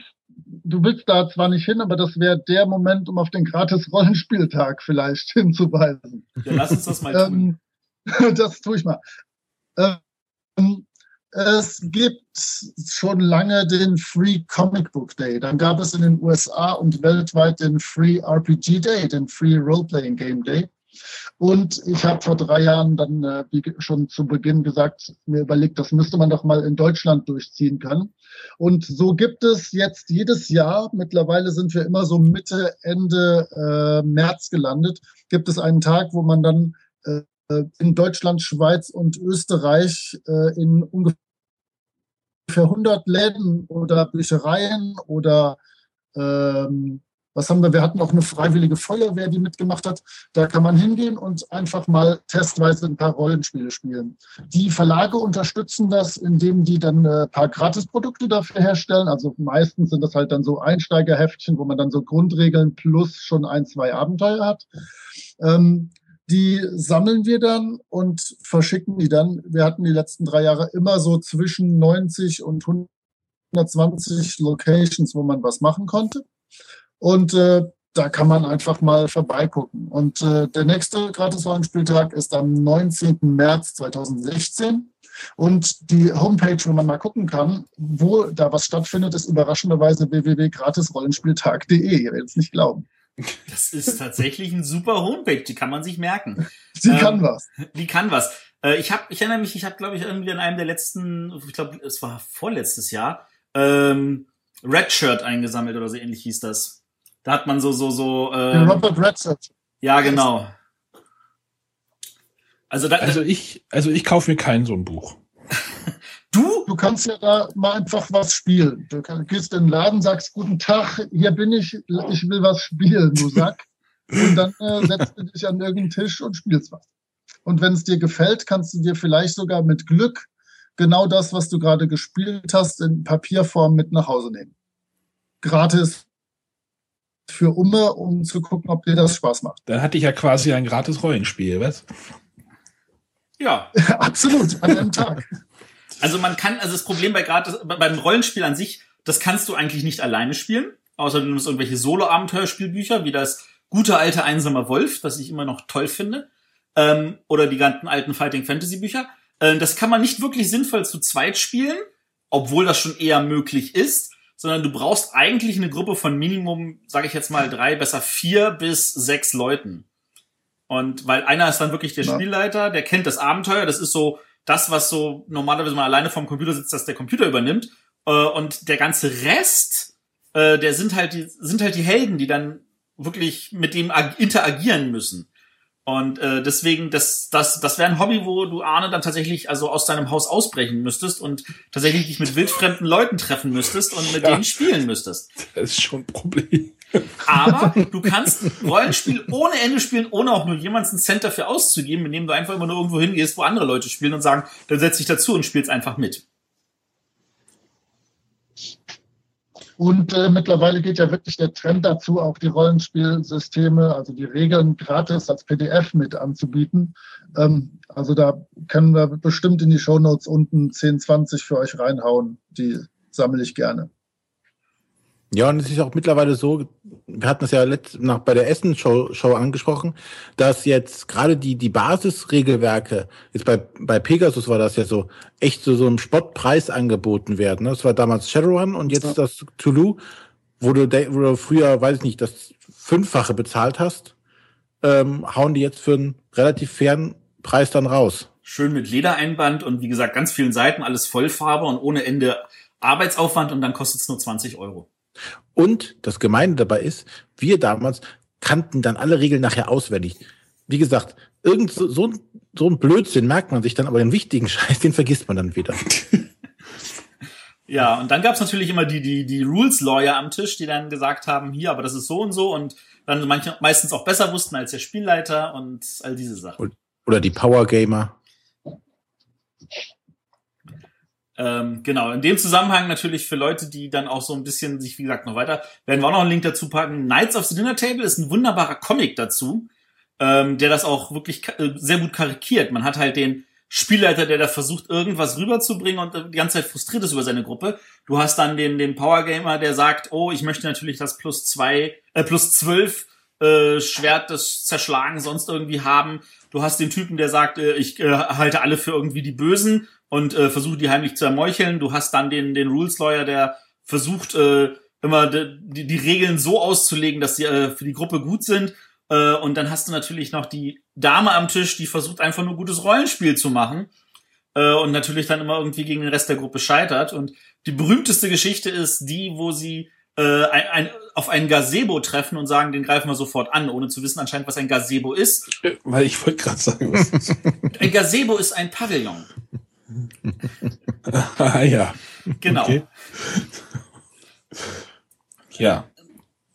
du willst da zwar nicht hin, aber das wäre der Moment, um auf den Gratis-Rollenspieltag vielleicht hinzuweisen. Ja, lass uns das mal tun. Ähm, das tue ich mal. Ähm, es gibt schon lange den Free Comic Book Day. Dann gab es in den USA und weltweit den Free RPG Day, den Free Role Playing Game Day. Und ich habe vor drei Jahren dann äh, schon zu Beginn gesagt, mir überlegt, das müsste man doch mal in Deutschland durchziehen können. Und so gibt es jetzt jedes Jahr, mittlerweile sind wir immer so Mitte, Ende äh, März gelandet, gibt es einen Tag, wo man dann äh, in Deutschland, Schweiz und Österreich äh, in ungefähr 100 Läden oder Büchereien oder ähm, was haben wir? Wir hatten auch eine freiwillige Feuerwehr, die mitgemacht hat. Da kann man hingehen und einfach mal testweise ein paar Rollenspiele spielen. Die Verlage unterstützen das, indem die dann ein paar Gratisprodukte dafür herstellen. Also meistens sind das halt dann so Einsteigerheftchen, wo man dann so Grundregeln plus schon ein, zwei Abenteuer hat. Ähm, die sammeln wir dann und verschicken die dann. Wir hatten die letzten drei Jahre immer so zwischen 90 und 120 Locations, wo man was machen konnte. Und äh, da kann man einfach mal vorbeigucken. Und äh, der nächste Gratis-Rollenspieltag ist am 19. März 2016. Und die Homepage, wo man mal gucken kann, wo da was stattfindet, ist überraschenderweise www.gratisrollenspieltag.de. Ihr werdet es nicht glauben. Das ist tatsächlich ein super Homepage, die kann man sich merken. Die ähm, kann was. Die kann was. Äh, ich habe, ich erinnere mich, ich habe, glaube ich, irgendwie in einem der letzten, ich glaube, es war vorletztes Jahr, ähm, Redshirt eingesammelt oder so ähnlich hieß das. Da hat man so, so, so. Ähm, Robert Redford. Ja, genau. Also, da, also ich, also ich kaufe mir kein so ein Buch. Du? Du kannst ja da mal einfach was spielen. Du gehst in den Laden, sagst, guten Tag, hier bin ich, ich will was spielen, du Sack. und dann äh, setzt du dich an irgendeinen Tisch und spielst was. Und wenn es dir gefällt, kannst du dir vielleicht sogar mit Glück genau das, was du gerade gespielt hast, in Papierform mit nach Hause nehmen. Gratis für Umme, um zu gucken, ob dir das Spaß macht. Dann hatte ich ja quasi ein gratis Rollenspiel, was? Ja. Absolut, an einem Tag. Also man kann, also das Problem bei gerade beim Rollenspiel an sich, das kannst du eigentlich nicht alleine spielen. Außer du nimmst irgendwelche Solo-Abenteuerspielbücher, wie das gute alte Einsamer Wolf, das ich immer noch toll finde. Ähm, oder die ganzen alten Fighting Fantasy Bücher. Äh, das kann man nicht wirklich sinnvoll zu zweit spielen, obwohl das schon eher möglich ist, sondern du brauchst eigentlich eine Gruppe von Minimum, sage ich jetzt mal, drei, besser vier bis sechs Leuten. Und weil einer ist dann wirklich der Spielleiter, der kennt das Abenteuer, das ist so das, was so normalerweise man alleine vom Computer sitzt, dass der Computer übernimmt. Äh, und der ganze Rest, äh, der sind halt die, sind halt die Helden, die dann wirklich mit dem interagieren müssen. Und äh, deswegen, das, das, das wäre ein Hobby, wo du Arne dann tatsächlich also aus deinem Haus ausbrechen müsstest und tatsächlich dich mit wildfremden Leuten treffen müsstest und mit ja. denen spielen müsstest. Das ist schon ein Problem. Aber du kannst Rollenspiel ohne Ende spielen, ohne auch nur jemanden einen Cent dafür auszugeben, indem du einfach immer nur irgendwo hingehst, wo andere Leute spielen und sagen, dann setz dich dazu und spielst einfach mit. Und äh, mittlerweile geht ja wirklich der Trend dazu, auch die Rollenspielsysteme, also die Regeln gratis als PDF mit anzubieten. Ähm, also da können wir bestimmt in die Shownotes unten 10, 20 für euch reinhauen. Die sammle ich gerne. Ja, und es ist auch mittlerweile so, wir hatten das ja letzt, nach, bei der Essen-Show Show angesprochen, dass jetzt gerade die, die Basisregelwerke, jetzt bei, bei Pegasus war das ja so, echt so, so im Spottpreis angeboten werden. Das war damals Shadowrun und jetzt ja. das Toulouse, wo du, wo du früher, weiß ich nicht, das Fünffache bezahlt hast, ähm, hauen die jetzt für einen relativ fairen Preis dann raus. Schön mit Ledereinband und wie gesagt, ganz vielen Seiten, alles Vollfarbe und ohne Ende Arbeitsaufwand und dann kostet es nur 20 Euro. Und das Gemeine dabei ist, wir damals kannten dann alle Regeln nachher auswendig. Wie gesagt, irgend so, so, so ein Blödsinn merkt man sich dann, aber den wichtigen Scheiß, den vergisst man dann wieder. ja, und dann gab's natürlich immer die, die, die Rules-Lawyer am Tisch, die dann gesagt haben, hier, aber das ist so und so und dann manche, meistens auch besser wussten als der Spielleiter und all diese Sachen. Oder die Power Gamer. Ähm, genau, in dem Zusammenhang natürlich für Leute, die dann auch so ein bisschen sich, wie gesagt, noch weiter, werden wir auch noch einen Link dazu packen. Knights of the Dinner Table ist ein wunderbarer Comic dazu, ähm, der das auch wirklich äh, sehr gut karikiert. Man hat halt den Spielleiter, der da versucht, irgendwas rüberzubringen und die ganze Zeit frustriert ist über seine Gruppe. Du hast dann den, den Power Gamer, der sagt, oh, ich möchte natürlich das plus zwei, äh, plus zwölf äh, Schwert des Zerschlagen sonst irgendwie haben. Du hast den Typen, der sagt, äh, ich äh, halte alle für irgendwie die Bösen und äh, versuche die heimlich zu ermeucheln. Du hast dann den, den Rules Lawyer, der versucht äh, immer die, die Regeln so auszulegen, dass sie äh, für die Gruppe gut sind. Äh, und dann hast du natürlich noch die Dame am Tisch, die versucht einfach nur gutes Rollenspiel zu machen. Äh, und natürlich dann immer irgendwie gegen den Rest der Gruppe scheitert. Und die berühmteste Geschichte ist die, wo sie äh, ein, ein, auf einen Gazebo treffen und sagen, den greifen wir sofort an, ohne zu wissen anscheinend, was ein Gazebo ist. Weil ich wollte gerade sagen, was ist. ein Gazebo ist ein Pavillon. Ah, ja. Genau. Okay. Ja.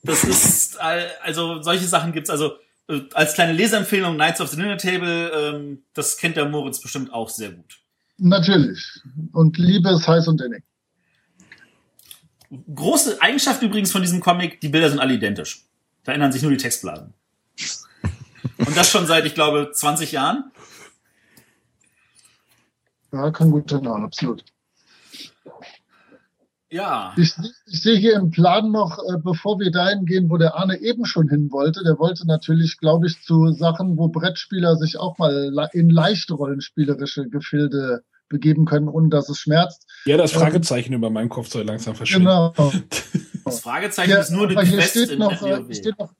Das ist, also solche Sachen gibt's also äh, als kleine Leseempfehlung Knights of the Dinner Table, ähm, das kennt der Moritz bestimmt auch sehr gut. Natürlich. Und Liebe ist heiß und innig. Große Eigenschaft übrigens von diesem Comic, die Bilder sind alle identisch. Da ändern sich nur die Textblasen. Und das schon seit, ich glaube, 20 Jahren. Ja, kann gut sein, absolut. Ja. Ich, ich, sehe hier im Plan noch, äh, bevor wir dahin gehen, wo der Arne eben schon hin wollte. Der wollte natürlich, glaube ich, zu Sachen, wo Brettspieler sich auch mal in leicht rollenspielerische Gefilde begeben können, ohne dass es schmerzt. Ja, das ähm, Fragezeichen ähm, über meinem Kopf soll langsam verschwinden. Genau. Das Fragezeichen ja, ist nur eine Quest steht in noch, äh, steht noch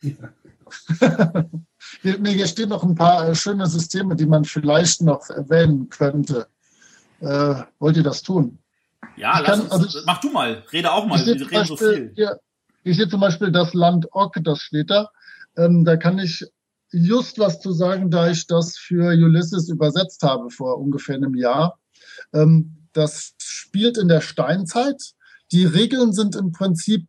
hier, hier stehen noch ein paar äh, schöne Systeme, die man vielleicht noch erwähnen könnte. Äh, wollt ihr das tun? Ja, kann, uns, also, mach du mal. Rede auch mal. Wir reden Beispiel, so viel. Hier, ich sehe zum Beispiel das Land Ock, das steht da. Ähm, da kann ich just was zu sagen, da ich das für Ulysses übersetzt habe vor ungefähr einem Jahr. Ähm, das spielt in der Steinzeit. Die Regeln sind im Prinzip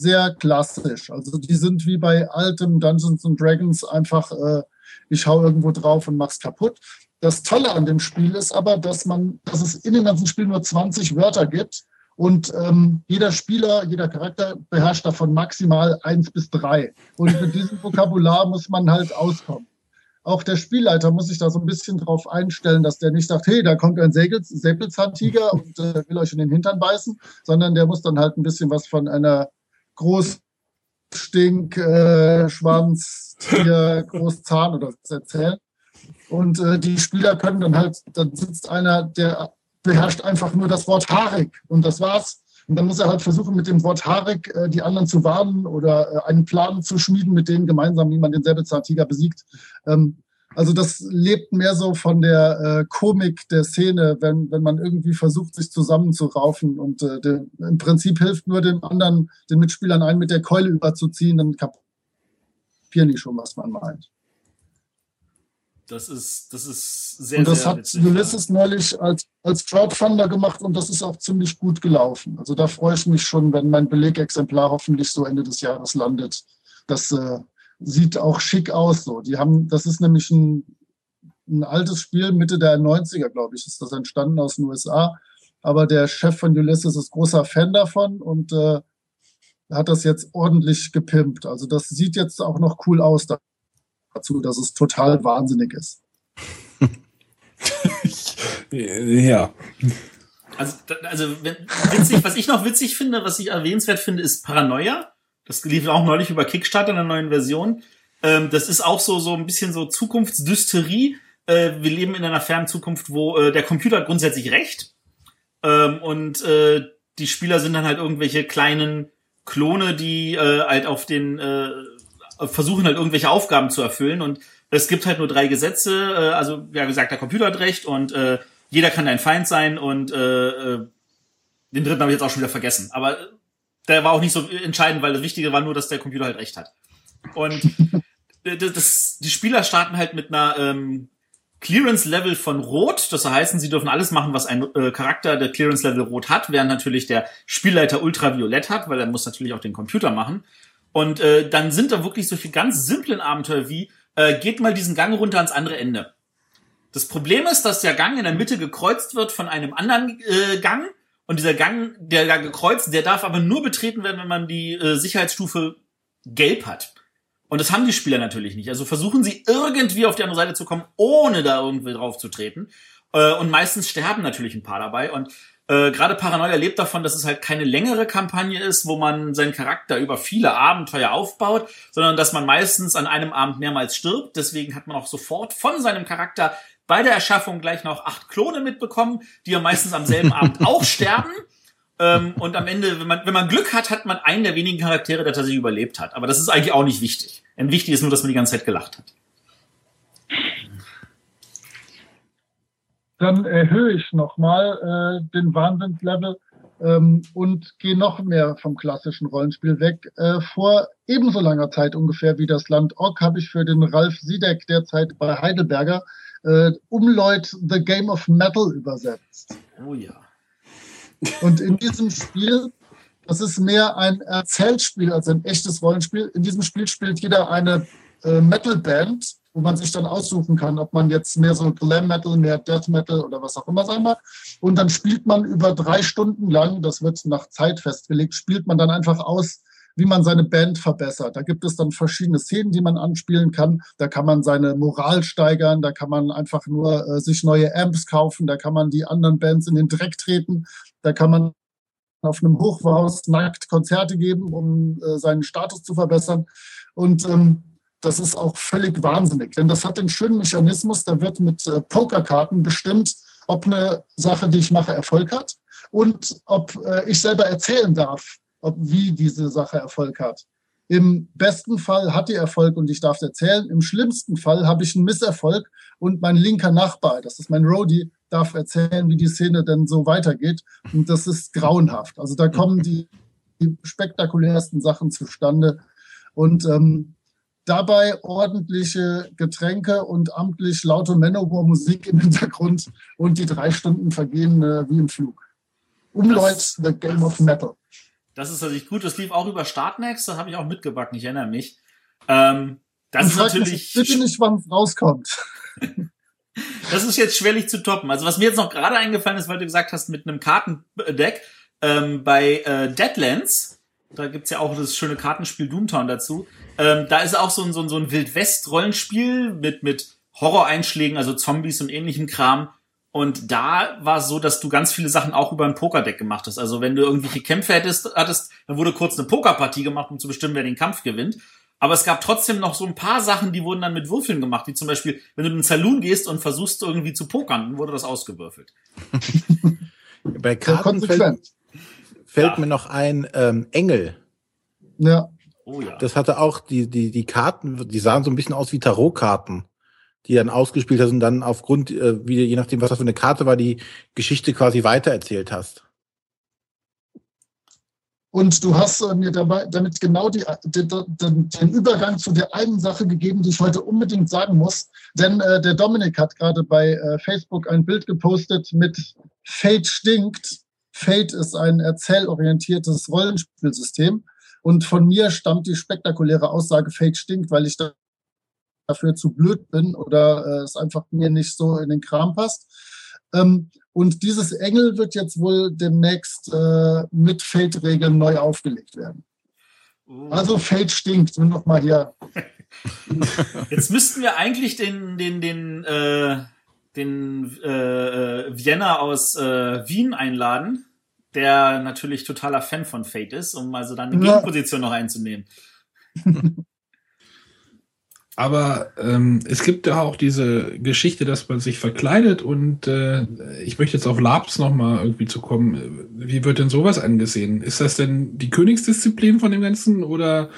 sehr klassisch. Also die sind wie bei altem Dungeons and Dragons einfach, äh, ich hau irgendwo drauf und mach's kaputt. Das Tolle an dem Spiel ist aber, dass man, dass es in dem ganzen Spiel nur 20 Wörter gibt und ähm, jeder Spieler, jeder Charakter beherrscht davon maximal eins bis drei. Und mit diesem Vokabular muss man halt auskommen. auch der Spielleiter muss sich da so ein bisschen drauf einstellen, dass der nicht sagt, hey, da kommt ein Säbelzahntiger und äh, will euch in den Hintern beißen, sondern der muss dann halt ein bisschen was von einer Großstink, äh, Schwanz, Tier, Großzahn oder was erzählen. Und äh, die Spieler können dann halt, dann sitzt einer, der beherrscht einfach nur das Wort haarig und das war's. Und dann muss er halt versuchen, mit dem Wort haarig äh, die anderen zu warnen oder äh, einen Plan zu schmieden, mit denen gemeinsam, wie man den Säbelzahntiger besiegt. Ähm, also das lebt mehr so von der äh, Komik der Szene, wenn, wenn man irgendwie versucht, sich zusammenzuraufen und äh, de, im Prinzip hilft nur dem anderen, den Mitspielern einen mit der Keule überzuziehen, dann kapieren die schon, was man meint. Das ist, das ist sehr, Und das sehr hat witzig, Ulysses neulich als, als Crowdfunder gemacht und das ist auch ziemlich gut gelaufen. Also da freue ich mich schon, wenn mein Belegexemplar hoffentlich so Ende des Jahres landet. Das äh, sieht auch schick aus so. Die haben, das ist nämlich ein, ein altes Spiel, Mitte der 90er, glaube ich, ist das entstanden aus den USA. Aber der Chef von Ulysses ist großer Fan davon und äh, hat das jetzt ordentlich gepimpt. Also das sieht jetzt auch noch cool aus dazu, dass es total wahnsinnig ist. ja. Also, also witzig, was ich noch witzig finde, was ich erwähnenswert finde, ist Paranoia. Das lief auch neulich über Kickstarter in der neuen Version. Ähm, das ist auch so so ein bisschen so Zukunftsdysterie. Äh, wir leben in einer fernen Zukunft, wo äh, der Computer grundsätzlich recht ähm, und äh, die Spieler sind dann halt irgendwelche kleinen Klone, die äh, halt auf den äh, versuchen halt irgendwelche Aufgaben zu erfüllen und es gibt halt nur drei Gesetze. Äh, also ja, gesagt, der Computer hat recht und äh, jeder kann dein Feind sein und äh, äh, den dritten habe ich jetzt auch schon wieder vergessen. Aber der war auch nicht so entscheidend, weil das Wichtige war nur, dass der Computer halt recht hat. Und das, das, die Spieler starten halt mit einer ähm, Clearance-Level von Rot. Das heißt, sie dürfen alles machen, was ein äh, Charakter der Clearance-Level Rot hat, während natürlich der Spielleiter Ultraviolett hat, weil er muss natürlich auch den Computer machen. Und äh, dann sind da wirklich solche ganz simplen Abenteuer wie, äh, geht mal diesen Gang runter ans andere Ende. Das Problem ist, dass der Gang in der Mitte gekreuzt wird von einem anderen äh, Gang. Und dieser Gang, der da gekreuzt, der darf aber nur betreten werden, wenn man die äh, Sicherheitsstufe gelb hat. Und das haben die Spieler natürlich nicht. Also versuchen sie irgendwie auf die andere Seite zu kommen, ohne da irgendwie drauf zu treten. Äh, und meistens sterben natürlich ein paar dabei. Und äh, gerade Paranoia lebt davon, dass es halt keine längere Kampagne ist, wo man seinen Charakter über viele Abenteuer aufbaut, sondern dass man meistens an einem Abend mehrmals stirbt. Deswegen hat man auch sofort von seinem Charakter bei der Erschaffung gleich noch acht Klone mitbekommen, die ja meistens am selben Abend auch sterben. Ähm, und am Ende, wenn man, wenn man Glück hat, hat man einen der wenigen Charaktere, der tatsächlich überlebt hat. Aber das ist eigentlich auch nicht wichtig. Denn wichtig ist nur, dass man die ganze Zeit gelacht hat. Dann erhöhe ich nochmal äh, den Wahnsinnslevel ähm, und gehe noch mehr vom klassischen Rollenspiel weg. Äh, vor ebenso langer Zeit ungefähr wie das Land Ock habe ich für den Ralf Siedeck derzeit bei Heidelberger äh, Umleut The Game of Metal übersetzt. Oh ja. Und in diesem Spiel, das ist mehr ein Erzählspiel als ein echtes Rollenspiel. In diesem Spiel spielt jeder eine äh, Metalband, wo man sich dann aussuchen kann, ob man jetzt mehr so Glam Metal, mehr Death Metal oder was auch immer sein mag. Und dann spielt man über drei Stunden lang, das wird nach Zeit festgelegt, spielt man dann einfach aus, wie man seine Band verbessert. Da gibt es dann verschiedene Szenen, die man anspielen kann. Da kann man seine Moral steigern, da kann man einfach nur äh, sich neue Amps kaufen, da kann man die anderen Bands in den Dreck treten, da kann man auf einem Hochhaus nackt Konzerte geben, um äh, seinen Status zu verbessern. Und ähm, das ist auch völlig wahnsinnig, denn das hat den schönen Mechanismus, da wird mit äh, Pokerkarten bestimmt, ob eine Sache, die ich mache, Erfolg hat und ob äh, ich selber erzählen darf, ob wie diese Sache Erfolg hat. Im besten Fall hat die Erfolg und ich darf es erzählen. Im schlimmsten Fall habe ich einen Misserfolg und mein linker Nachbar, das ist mein Roadie, darf erzählen, wie die Szene denn so weitergeht. Und das ist grauenhaft. Also da kommen die, die spektakulärsten Sachen zustande. Und ähm, dabei ordentliche Getränke und amtlich laute Manowar-Musik im Hintergrund und die drei Stunden vergehen äh, wie im Flug. Umleut, The Game of Metal. Das ist natürlich gut. Das lief auch über Startnext. Das habe ich auch mitgebacken. Ich erinnere mich. Ähm, das Und ist natürlich. bitte nicht, wann es rauskommt. Das ist jetzt schwerlich zu toppen. Also was mir jetzt noch gerade eingefallen ist, weil du gesagt hast, mit einem Kartendeck ähm, bei äh, Deadlands, da gibt's ja auch das schöne Kartenspiel Doomtown dazu, ähm, da ist auch so ein, so ein, so ein Wildwest-Rollenspiel mit, mit Horror-Einschlägen, also Zombies und ähnlichem Kram. Und da war es so, dass du ganz viele Sachen auch über ein Pokerdeck gemacht hast. Also wenn du irgendwelche Kämpfe hättest, hattest, dann wurde kurz eine Pokerpartie gemacht, um zu bestimmen, wer den Kampf gewinnt. Aber es gab trotzdem noch so ein paar Sachen, die wurden dann mit Würfeln gemacht, wie zum Beispiel, wenn du in den Saloon gehst und versuchst irgendwie zu pokern, dann wurde das ausgewürfelt. Bei Karten fällt, fällt ja. mir noch ein ähm, Engel. Ja. Oh ja. Das hatte auch die, die, die Karten, die sahen so ein bisschen aus wie Tarotkarten, die dann ausgespielt hast und dann aufgrund, äh, wie, je nachdem, was das für eine Karte war, die Geschichte quasi weitererzählt hast. Und du hast äh, mir dabei damit genau die, den, den, Übergang zu der einen Sache gegeben, die ich heute unbedingt sagen muss. Denn äh, der Dominik hat gerade bei äh, Facebook ein Bild gepostet mit Fate stinkt. Fate ist ein erzählorientiertes Rollenspielsystem. Und von mir stammt die spektakuläre Aussage, Fate stinkt, weil ich dafür zu blöd bin oder äh, es einfach mir nicht so in den Kram passt. Ähm, und dieses Engel wird jetzt wohl demnächst äh, mit Feldregeln neu aufgelegt werden. Oh. Also Feld stinkt, nur noch mal hier. Jetzt müssten wir eigentlich den, den, den, äh, den äh, äh, Vienna aus äh, Wien einladen, der natürlich totaler Fan von Fate ist, um also dann eine Gegenposition noch einzunehmen. Aber ähm, es gibt ja auch diese Geschichte, dass man sich verkleidet und äh, ich möchte jetzt auf Labs nochmal irgendwie zu kommen. Wie wird denn sowas angesehen? Ist das denn die Königsdisziplin von dem Ganzen oder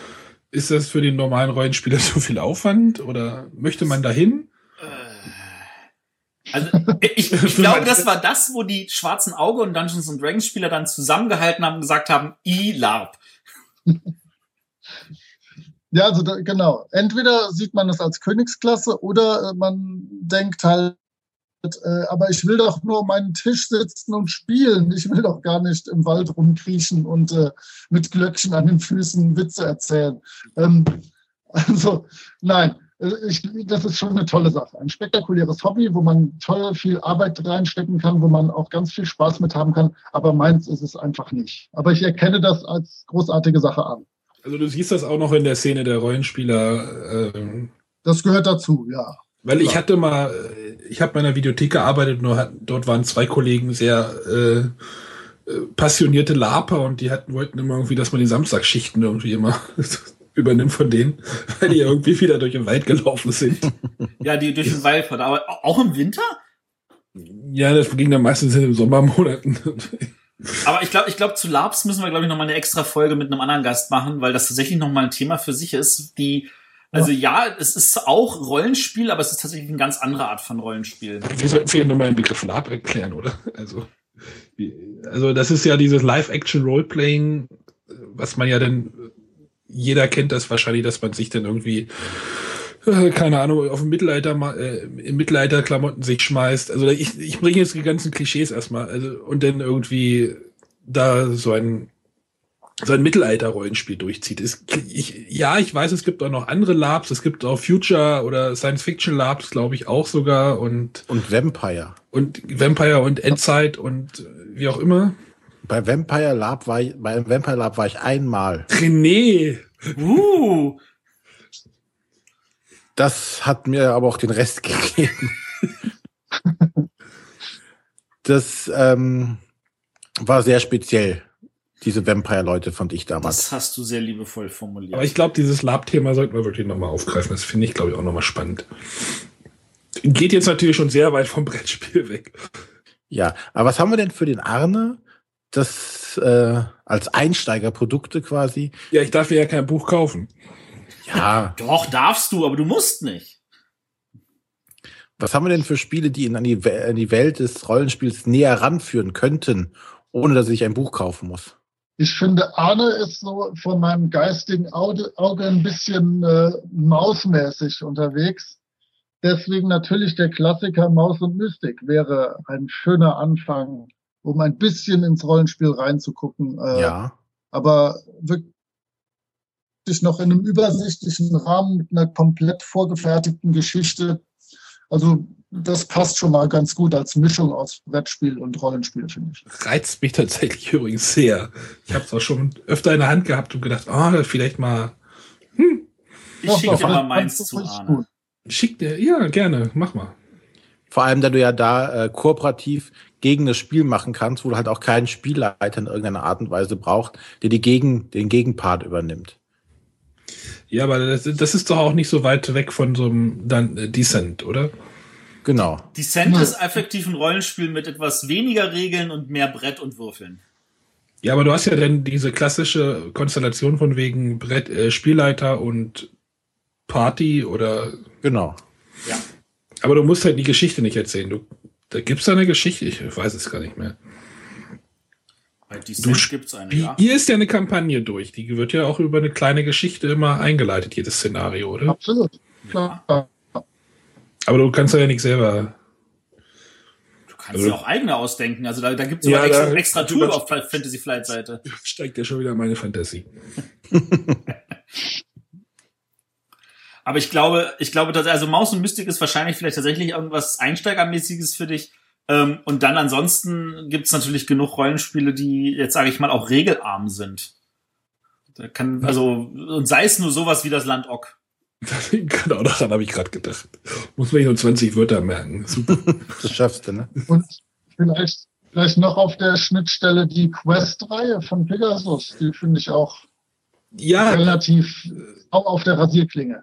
ist das für den normalen Rollenspieler so viel Aufwand oder möchte man dahin? Äh, also ich, ich glaube, das war das, wo die schwarzen Auge und Dungeons Dragons Spieler dann zusammengehalten haben und gesagt haben, I-LARP. Ja, also da, genau. Entweder sieht man es als Königsklasse oder äh, man denkt halt, äh, aber ich will doch nur meinen Tisch sitzen und spielen. Ich will doch gar nicht im Wald rumkriechen und äh, mit Glöckchen an den Füßen Witze erzählen. Ähm, also nein, äh, ich, das ist schon eine tolle Sache. Ein spektakuläres Hobby, wo man toll viel Arbeit reinstecken kann, wo man auch ganz viel Spaß mit haben kann. Aber meins ist es einfach nicht. Aber ich erkenne das als großartige Sache an. Also du siehst das auch noch in der Szene der Rollenspieler. Ähm, das gehört dazu, ja. Weil ich hatte mal, ich habe bei einer Videothek gearbeitet, nur dort waren zwei Kollegen sehr äh, äh, passionierte Laper und die hatten, wollten immer irgendwie, dass man die Samstagsschichten irgendwie immer übernimmt von denen, weil die irgendwie wieder durch den Wald gelaufen sind. Ja, die durch den Wald fahren, aber auch im Winter? Ja, das ging dann meistens in den Sommermonaten. Aber ich glaube, ich glaube, zu Labs müssen wir, glaube ich, nochmal eine extra Folge mit einem anderen Gast machen, weil das tatsächlich nochmal ein Thema für sich ist, die, also ja, es ist auch Rollenspiel, aber es ist tatsächlich eine ganz andere Art von Rollenspiel. Wir sollten vielleicht nochmal den Begriff Lab erklären, oder? Also, also das ist ja dieses Live-Action-Roleplaying, was man ja dann, jeder kennt das wahrscheinlich, dass man sich dann irgendwie keine Ahnung, auf dem Mittelalter äh, in Mittelalter-Klamotten sich schmeißt. Also ich, ich bringe jetzt die ganzen Klischees erstmal. Also, und dann irgendwie da so ein so ein Mittelalter-Rollenspiel durchzieht. Ist, ich, ja, ich weiß, es gibt auch noch andere Labs. Es gibt auch Future oder Science-Fiction-Labs, glaube ich, auch sogar. Und, und Vampire. Und Vampire und Endzeit und wie auch immer. Bei Vampire Lab war ich, bei Vampire Lab war ich einmal. René! Uh! Das hat mir aber auch den Rest gegeben. das ähm, war sehr speziell. Diese Vampire-Leute fand ich damals. Das hast du sehr liebevoll formuliert. Aber ich glaube, dieses Lab-Thema sollten wir wirklich nochmal aufgreifen. Das finde ich, glaube ich, auch nochmal spannend. Geht jetzt natürlich schon sehr weit vom Brettspiel weg. Ja, aber was haben wir denn für den Arne? Das äh, als Einsteigerprodukte quasi. Ja, ich darf mir ja kein Buch kaufen. Ja. Doch, darfst du, aber du musst nicht. Was haben wir denn für Spiele, die ihn an die, an die Welt des Rollenspiels näher ranführen könnten, ohne dass ich ein Buch kaufen muss? Ich finde, Arne ist so von meinem geistigen Auge, Auge ein bisschen äh, mausmäßig unterwegs. Deswegen natürlich der Klassiker Maus und Mystik wäre ein schöner Anfang, um ein bisschen ins Rollenspiel reinzugucken. Äh, ja. Aber wirklich wirklich noch in einem übersichtlichen Rahmen mit einer komplett vorgefertigten Geschichte. Also das passt schon mal ganz gut als Mischung aus Brettspiel und Rollenspiel, finde ich. Reizt mich tatsächlich übrigens sehr. Ich habe es auch schon öfter in der Hand gehabt und gedacht, oh, vielleicht mal. Hm. Ich schicke dir mal meins zu Arne. Schick dir, ja, gerne, mach mal. Vor allem, da du ja da äh, kooperativ gegen das Spiel machen kannst, wo du halt auch keinen Spielleiter in irgendeiner Art und Weise braucht, der die gegen, den Gegenpart übernimmt. Ja, aber das, das ist doch auch nicht so weit weg von so einem dann, äh, Descent, oder? Genau. Descent ist effektiv ein Rollenspiel mit etwas weniger Regeln und mehr Brett und Würfeln. Ja, aber du hast ja dann diese klassische Konstellation von wegen Brett, äh, Spielleiter und Party oder. Genau. Ja. Aber du musst halt die Geschichte nicht erzählen. Du, da gibt's da eine Geschichte, ich weiß es gar nicht mehr. Bei Du Descent gibt's eine, ja. Hier ist ja eine Kampagne durch. Die wird ja auch über eine kleine Geschichte immer eingeleitet, jedes Szenario, oder? Absolut. Klar. Aber du kannst ja nicht selber. Du kannst dir auch eigene ausdenken. Also da, da gibt's Ja, sogar extra, da- extra Tool auf Fantasy Flight Seite. Steigt ja schon wieder meine Fantasie. Aber ich glaube, ich glaube, dass also Maus und Mystik ist wahrscheinlich vielleicht tatsächlich irgendwas Einsteigermäßiges für dich. Ähm, und dann ansonsten gibt's natürlich genug Rollenspiele, die jetzt sage ich mal auch regelarm sind. Da kann also und sei es nur sowas wie das Land Ock. genau daran habe ich gerade gedacht. Muss man nur 20 Wörter merken. Super. Das schaffst du, ne? Und vielleicht, vielleicht noch auf der Schnittstelle die Quest-Reihe von Pegasus. Die finde ich auch Ja, relativ auch auf der Rasierklinge.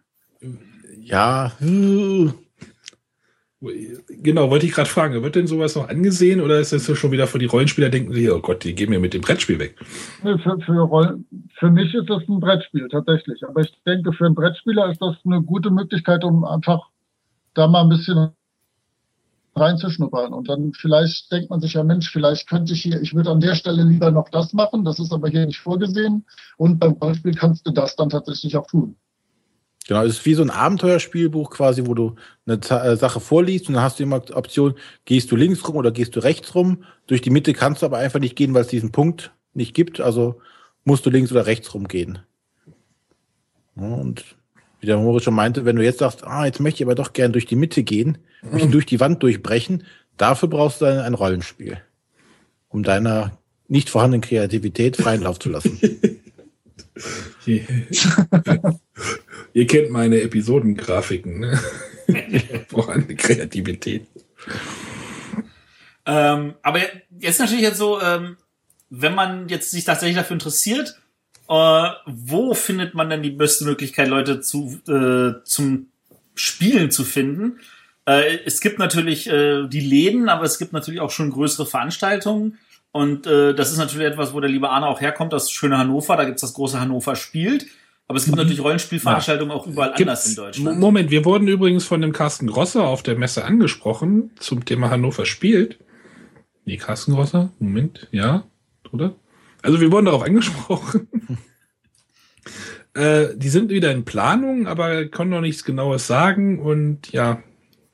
Ja. äh, genau, wollte ich gerade fragen. Wird denn sowas noch angesehen oder ist das schon wieder für die Rollenspieler denken sie, oh Gott, die gehen mir mit dem Brettspiel weg? Für, für, für mich ist das ein Brettspiel tatsächlich. Aber ich denke, für einen Brettspieler ist das eine gute Möglichkeit, um einfach da mal ein bisschen reinzuschnuppern. Und dann vielleicht denkt man sich ja, Mensch, vielleicht könnte ich hier, ich würde an der Stelle lieber noch das machen. Das ist aber hier nicht vorgesehen. Und beim Rollenspiel kannst du das dann tatsächlich auch tun. Genau, es ist wie so ein Abenteuerspielbuch quasi, wo du eine äh, Sache vorliest und dann hast du immer die Option, gehst du links rum oder gehst du rechts rum. Durch die Mitte kannst du aber einfach nicht gehen, weil es diesen Punkt nicht gibt. Also musst du links oder rechts rumgehen. Ja, und wie der Moritz schon meinte, wenn du jetzt sagst, ah, jetzt möchte ich aber doch gern durch die Mitte gehen, möchte durch die Wand durchbrechen, dafür brauchst du dann ein Rollenspiel, um deiner nicht vorhandenen Kreativität freien Lauf zu lassen. Ihr kennt meine Episodengrafiken, ne? Vorhandene Kreativität. Ähm, aber jetzt natürlich jetzt so, ähm, wenn man jetzt sich tatsächlich dafür interessiert, äh, wo findet man denn die beste Möglichkeit, Leute zu, äh, zum Spielen zu finden? Äh, es gibt natürlich äh, die Läden, aber es gibt natürlich auch schon größere Veranstaltungen. Und äh, das ist natürlich etwas, wo der liebe Arne auch herkommt, das schöne Hannover, da gibt's das große Hannover spielt. Aber es gibt natürlich Rollenspielveranstaltungen auch überall anders in Deutschland. Moment, wir wurden übrigens von dem Carsten Grosser auf der Messe angesprochen zum Thema Hannover spielt. Nee, Carsten Grosser? Moment, ja, oder? Also wir wurden darauf angesprochen. äh, die sind wieder in Planung, aber können noch nichts Genaues sagen. Und ja,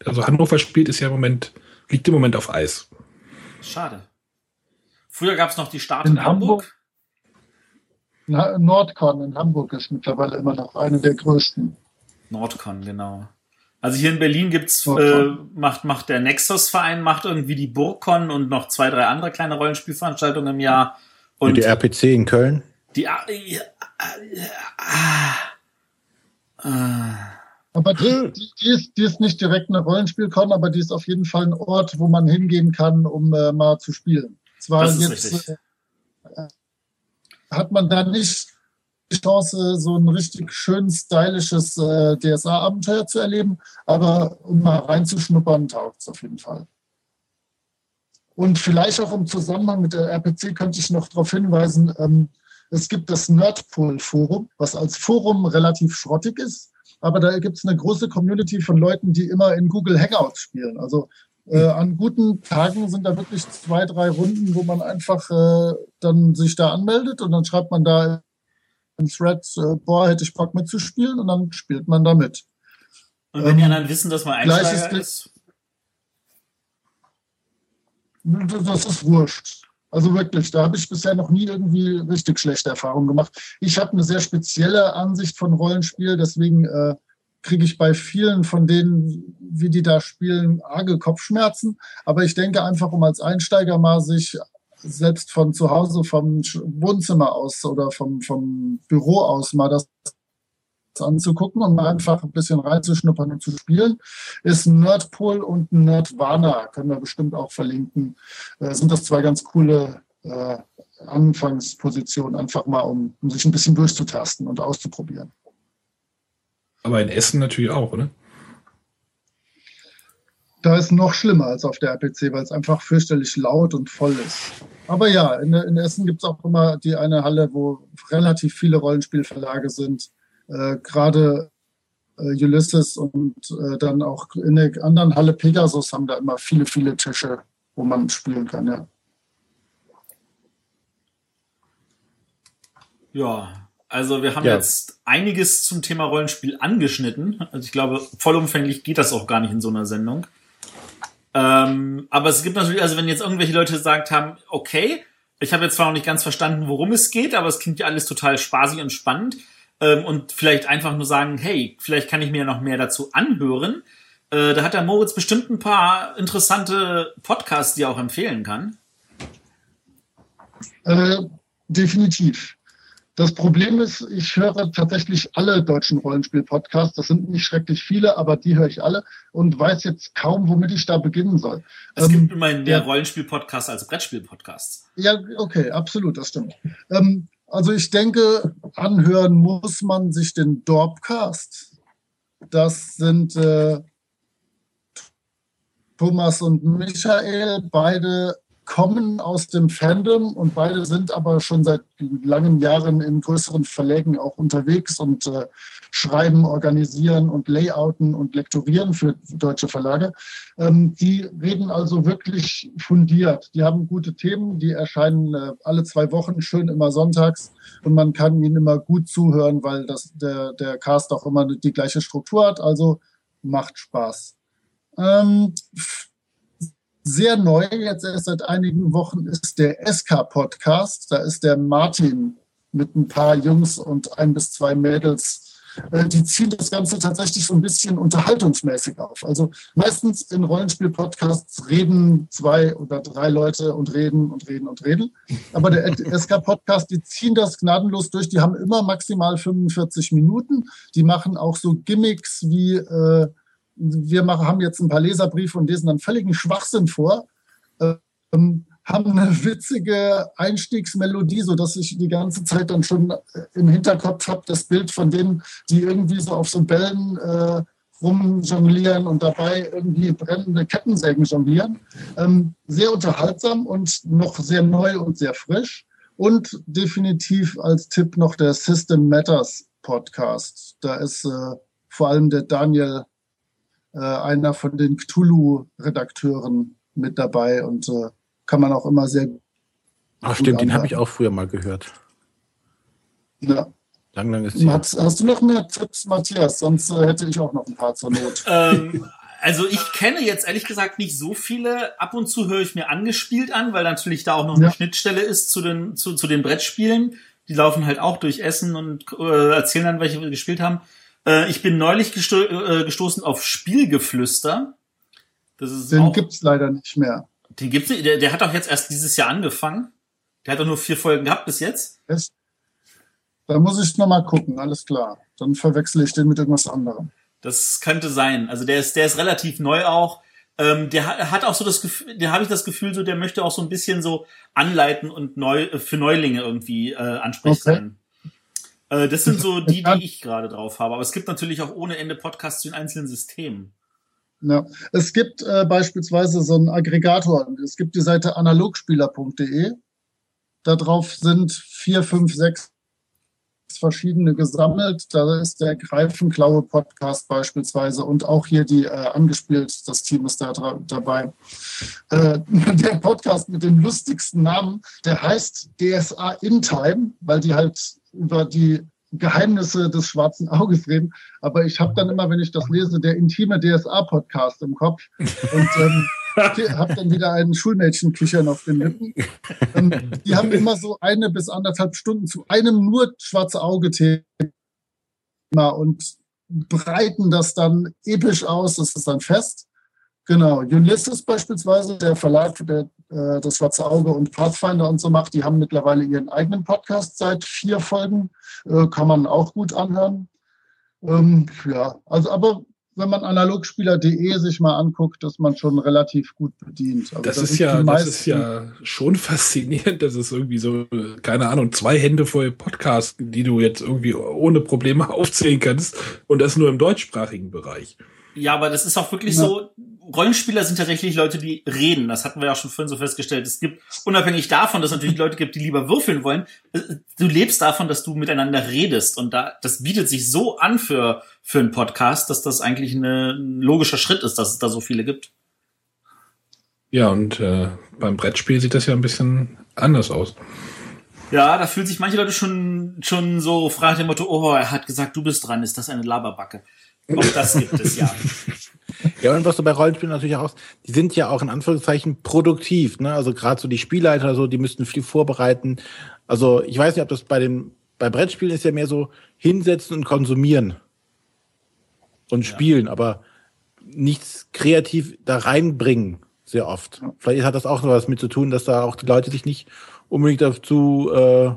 also Hannover spielt ist ja im Moment, liegt im Moment auf Eis. Schade. Früher gab's noch die Start In in, Hamburg. Na, Nordcon in Hamburg ist mittlerweile immer noch eine der größten. Nordcon, genau. Also hier in Berlin gibt's, äh, macht, macht der Nexus-Verein, macht irgendwie die Burgcon und noch zwei, drei andere kleine Rollenspielveranstaltungen im Jahr. Und die RPC in Köln. die, ah, ja, ah, ah, Aber die, die, die, ist, die ist nicht direkt eine Rollenspielcon, aber die ist auf jeden Fall ein Ort, wo man hingehen kann, um äh, mal zu spielen. Zwar Das ist jetzt richtig. Hat man da nicht die Chance, so ein richtig schön stylisches äh, DSA-Abenteuer zu erleben, aber um mal reinzuschnuppern, taugt es auf jeden Fall. Und vielleicht auch im Zusammenhang mit der RPC könnte ich noch darauf hinweisen, ähm, es gibt das Nerdpool-Forum, was als Forum relativ schrottig ist, aber da gibt es eine große Community von Leuten, die immer in Google Hangouts spielen. Also äh, an guten Tagen sind da wirklich zwei, drei Runden, wo man einfach äh, dann sich da anmeldet und dann schreibt man da im Thread, äh, boah, hätte ich Bock mitzuspielen und dann spielt man da mit. Und wenn die Ähm, anderen wissen, dass man Einsteiger ist- ist, Das ist wurscht. Also wirklich, da habe ich bisher noch nie irgendwie richtig schlechte Erfahrungen gemacht. Ich habe eine sehr spezielle Ansicht von Rollenspiel, deswegen äh, kriege ich bei vielen von denen, wie die da spielen, arge Kopfschmerzen. Aber ich denke einfach, um als Einsteiger mal sich selbst von zu Hause, vom Wohnzimmer aus oder vom, vom Büro aus mal das anzugucken und mal einfach ein bisschen reinzuschnuppern und zu spielen, ist Nerdpool und Nerdwana. Können wir bestimmt auch verlinken. Äh, sind das zwei ganz coole äh, Anfangspositionen, einfach mal, um, um sich ein bisschen durchzutasten und auszuprobieren. Aber in Essen natürlich auch, oder? Da ist noch schlimmer als auf der RPC, weil es einfach fürchterlich laut und voll ist. Aber ja, in, in Essen gibt es auch immer die eine Halle, wo relativ viele Rollenspielverlage sind. Äh, Gerade äh, Ulysses und äh, dann auch in der anderen Halle Pegasus haben da immer viele, viele Tische, wo man spielen kann, ja. Ja, also wir haben ja. jetzt einiges zum Thema Rollenspiel angeschnitten. Also ich glaube, vollumfänglich geht das auch gar nicht in so einer Sendung. Ähm, aber es gibt natürlich, also wenn jetzt irgendwelche Leute gesagt haben, okay, ich habe jetzt zwar noch nicht ganz verstanden, worum es geht, aber es klingt ja alles total spaßig und spannend. Ähm, und vielleicht einfach nur sagen, hey, vielleicht kann ich mir noch mehr dazu anhören. Äh, da hat der Moritz bestimmt ein paar interessante Podcasts, die er auch empfehlen kann. Äh, definitiv. Das Problem ist, ich höre tatsächlich alle deutschen Rollenspiel-Podcasts. Das sind nicht schrecklich viele, aber die höre ich alle und weiß jetzt kaum, womit ich da beginnen soll. Es ähm, gibt immerhin der Rollenspiel-Podcast als Brettspiel-Podcast. Ja, okay, absolut, das stimmt. Ähm, also ich denke, anhören muss man sich den Dorpcast. Das sind äh, Thomas und Michael, beide kommen aus dem Fandom und beide sind aber schon seit langen Jahren in größeren Verlägen auch unterwegs und äh, schreiben, organisieren und layouten und lektorieren für deutsche Verlage. Ähm, die reden also wirklich fundiert. Die haben gute Themen, die erscheinen äh, alle zwei Wochen, schön immer sonntags und man kann ihnen immer gut zuhören, weil das, der, der Cast auch immer die gleiche Struktur hat. Also macht Spaß. Ähm, sehr neu, jetzt erst seit einigen Wochen, ist der SK-Podcast. Da ist der Martin mit ein paar Jungs und ein bis zwei Mädels. Äh, die ziehen das Ganze tatsächlich so ein bisschen unterhaltungsmäßig auf. Also meistens in Rollenspiel-Podcasts reden zwei oder drei Leute und reden und reden und reden. Aber der SK-Podcast, die ziehen das gnadenlos durch. Die haben immer maximal 45 Minuten. Die machen auch so Gimmicks wie äh, wir machen, haben jetzt ein paar Leserbriefe und lesen dann völligen Schwachsinn vor, ähm, haben eine witzige Einstiegsmelodie, so dass ich die ganze Zeit dann schon äh, im Hinterkopf habe, das Bild von denen, die irgendwie so auf so Bällen äh, rumjonglieren und dabei irgendwie brennende Kettensägen jonglieren. Ähm, sehr unterhaltsam und noch sehr neu und sehr frisch. Und definitiv als Tipp noch der System Matters Podcast. Da ist äh, vor allem der Daniel äh, einer von den Cthulhu-Redakteuren mit dabei und äh, kann man auch immer sehr. Ach stimmt, den habe ich auch früher mal gehört. Ja. Lang, lang ist hast, hast du noch mehr Tipps, Matthias? Sonst äh, hätte ich auch noch ein paar zur Not. Ähm, also ich kenne jetzt ehrlich gesagt nicht so viele. Ab und zu höre ich mir angespielt an, weil natürlich da auch noch eine Schnittstelle ist zu den, zu, zu den Brettspielen. Die laufen halt auch durch Essen und äh, erzählen dann, welche wir gespielt haben. Äh, ich bin neulich gesto äh, gestoßen auf Spielgeflüster. Das ist den auch, gibt's leider nicht mehr. Den gibt's nicht. Der, der hat doch jetzt erst dieses Jahr angefangen. Der hat doch nur vier Folgen gehabt bis jetzt. Yes. Da muss ich noch mal gucken, alles klar. Dann verwechsel ich den mit irgendwas anderem. Das könnte sein. Also der ist, der ist relativ neu auch. Ähm, der hat auch so das Gefühl, der habe ich das Gefühl, so der möchte auch so ein bisschen so anleiten und neu für Neulinge irgendwie äh, ansprechend okay. sein. Äh, das sind so die, die ich gerade drauf habe. Aber es gibt natürlich auch ohne Ende Podcasts zu den einzelnen Systemen. Ja, es gibt äh, beispielsweise so einen Aggregator. Es gibt die Seite analogspieler.de. Darauf sind vier, fünf, sechs verschiedene gesammelt. Da ist der Greifenklaue Podcast beispielsweise und auch hier die äh, angespielt, das Team ist da dabei. Äh, der Podcast mit dem lustigsten Namen, der heißt DSA in Time, weil die halt über die Geheimnisse des schwarzen Auges reden. Aber ich habe dann immer, wenn ich das lese, der intime DSA-Podcast im Kopf und ähm, habe dann wieder einen Schulmädchen-Kichern auf den Lippen. Ähm, die haben immer so eine bis anderthalb Stunden zu einem nur schwarze Auge-Thema und breiten das dann episch aus. Das ist dann fest. Genau, Ulysses beispielsweise, der Verlag, der äh, das Schwarze Auge und Pathfinder und so macht, die haben mittlerweile ihren eigenen Podcast seit vier Folgen, äh, kann man auch gut anhören. Ähm, ja, also aber wenn man analogspieler.de sich mal anguckt, ist man schon relativ gut bedient. Also das, das, ist ja, das ist ja schon faszinierend, dass es irgendwie so, keine Ahnung, zwei Hände voll Podcasts, die du jetzt irgendwie ohne Probleme aufzählen kannst und das nur im deutschsprachigen Bereich. Ja, aber das ist auch wirklich ja. so, Rollenspieler sind tatsächlich Leute, die reden. Das hatten wir ja schon vorhin so festgestellt. Es gibt, unabhängig davon, dass es natürlich Leute gibt, die lieber würfeln wollen, äh, du lebst davon, dass du miteinander redest. Und da, das bietet sich so an für, für einen Podcast, dass das eigentlich eine, ein logischer Schritt ist, dass es da so viele gibt. Ja, und äh, beim Brettspiel sieht das ja ein bisschen anders aus. Ja, da fühlen sich manche Leute schon, schon so frei dem Motto, oh, er hat gesagt, du bist dran, ist das eine Laberbacke? Auch das gibt es ja. Ja, und was du bei Rollenspielen natürlich auch, die sind ja auch in Anführungszeichen produktiv, ne? Also gerade so die Spielleiter so, die müssten viel vorbereiten. Also ich weiß nicht, ob das bei den, bei Brettspielen ist ja mehr so hinsetzen und konsumieren und spielen, ja. aber nichts kreativ da reinbringen, sehr oft. Vielleicht hat das auch noch was mit zu tun, dass da auch die Leute sich nicht unbedingt dazu äh,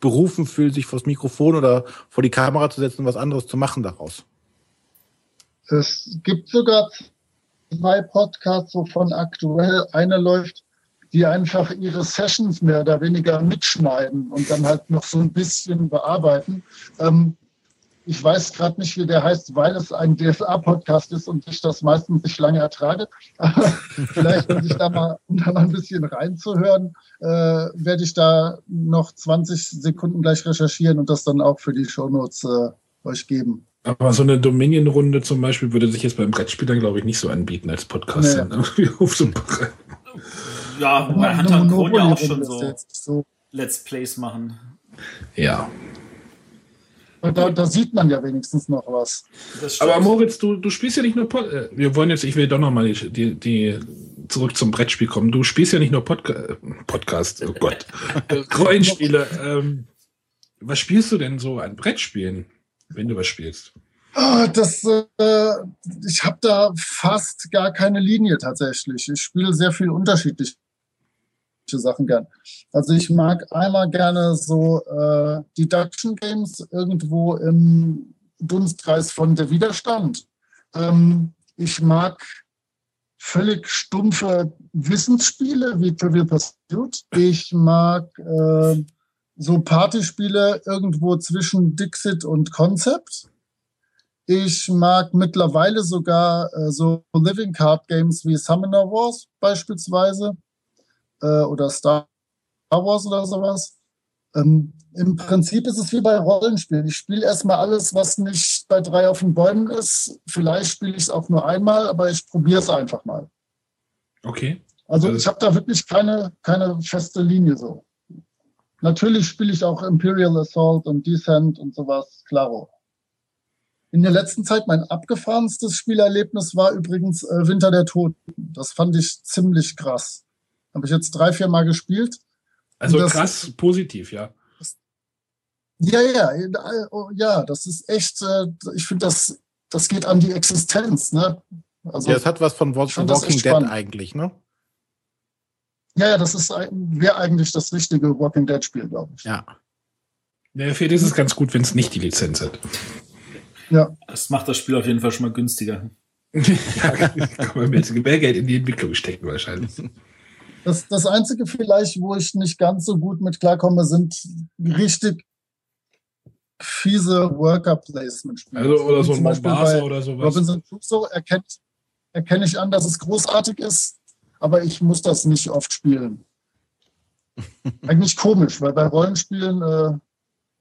berufen fühlen, sich vors Mikrofon oder vor die Kamera zu setzen und was anderes zu machen daraus. Es gibt sogar zwei Podcasts, wovon aktuell eine läuft, die einfach ihre Sessions mehr oder weniger mitschneiden und dann halt noch so ein bisschen bearbeiten. Ähm, ich weiß gerade nicht, wie der heißt, weil es ein DSA-Podcast ist und ich das meistens nicht lange ertrage. Aber vielleicht, um sich da mal, um da mal ein bisschen reinzuhören, äh, werde ich da noch 20 Sekunden gleich recherchieren und das dann auch für die Shownotes äh, euch geben. Aber so eine Dominion-Runde zum Beispiel würde sich jetzt beim Brettspielern, glaube ich, nicht so anbieten als Podcast. Nee. ja, man hat dann Kron ja auch schon so, so Let's Plays machen. Ja. Da, da, sieht man ja wenigstens noch was. Aber Moritz, du, du spielst ja nicht nur Pod äh, Wir wollen jetzt, ich will doch noch mal die, die, die zurück zum Brettspiel kommen. Du spielst ja nicht nur Podca Podcast, oh Gott, Rollenspiele. Ähm, was spielst du denn so an Brettspielen? Wenn du was spielst? Oh, das, äh, ich habe da fast gar keine Linie tatsächlich. Ich spiele sehr viel unterschiedliche Sachen gern. Also ich mag einmal gerne so äh, Deduction Games irgendwo im Dunstkreis von der Widerstand. Ähm, ich mag völlig stumpfe Wissensspiele wie Trivial Pursuit. Ich mag äh, so Partyspiele irgendwo zwischen Dixit und Concept. Ich mag mittlerweile sogar äh, so Living Card Games wie Summoner Wars beispielsweise äh, oder Star Wars oder sowas. Ähm, Im Prinzip ist es wie bei Rollenspielen. Ich spiele erstmal alles, was nicht bei drei auf den Bäumen ist. Vielleicht spiele ich es auch nur einmal, aber ich probiere es einfach mal. Okay. Also, also ich habe da wirklich keine, keine feste Linie so. Natürlich spiele ich auch Imperial Assault und Descent und sowas, klaro. In der letzten Zeit mein abgefahrenstes Spielerlebnis war übrigens äh, Winter der Toten. Das fand ich ziemlich krass. Habe ich jetzt drei, vier Mal gespielt. Also das, krass positiv, ja. ja, ja, ja, das ist echt, äh, ich finde, das, das geht an die Existenz, ne? Also, ja, es hat was von Walking Dead eigentlich, ne? Ja, ja, das ist wäre eigentlich das richtige Walking Dead Spiel, glaube ich. Ja. Ja, für das ist es ganz gut, wenn es nicht die Lizenz hat. Ja. Das macht das Spiel auf jeden Fall schon mal günstiger. ja, kann man mehr, mehr Geld in die Entwicklung stecken wahrscheinlich. Das, das Einzige vielleicht, wo ich nicht ganz so gut mit klarkomme, sind richtig fiese Worker-Placement-Spiele. Also, oder so ein Mombasa oder sowas. Robinson Crusoe erkennt, erkenne ich an, dass es großartig ist aber ich muss das nicht oft spielen. Eigentlich komisch, weil bei Rollenspielen äh,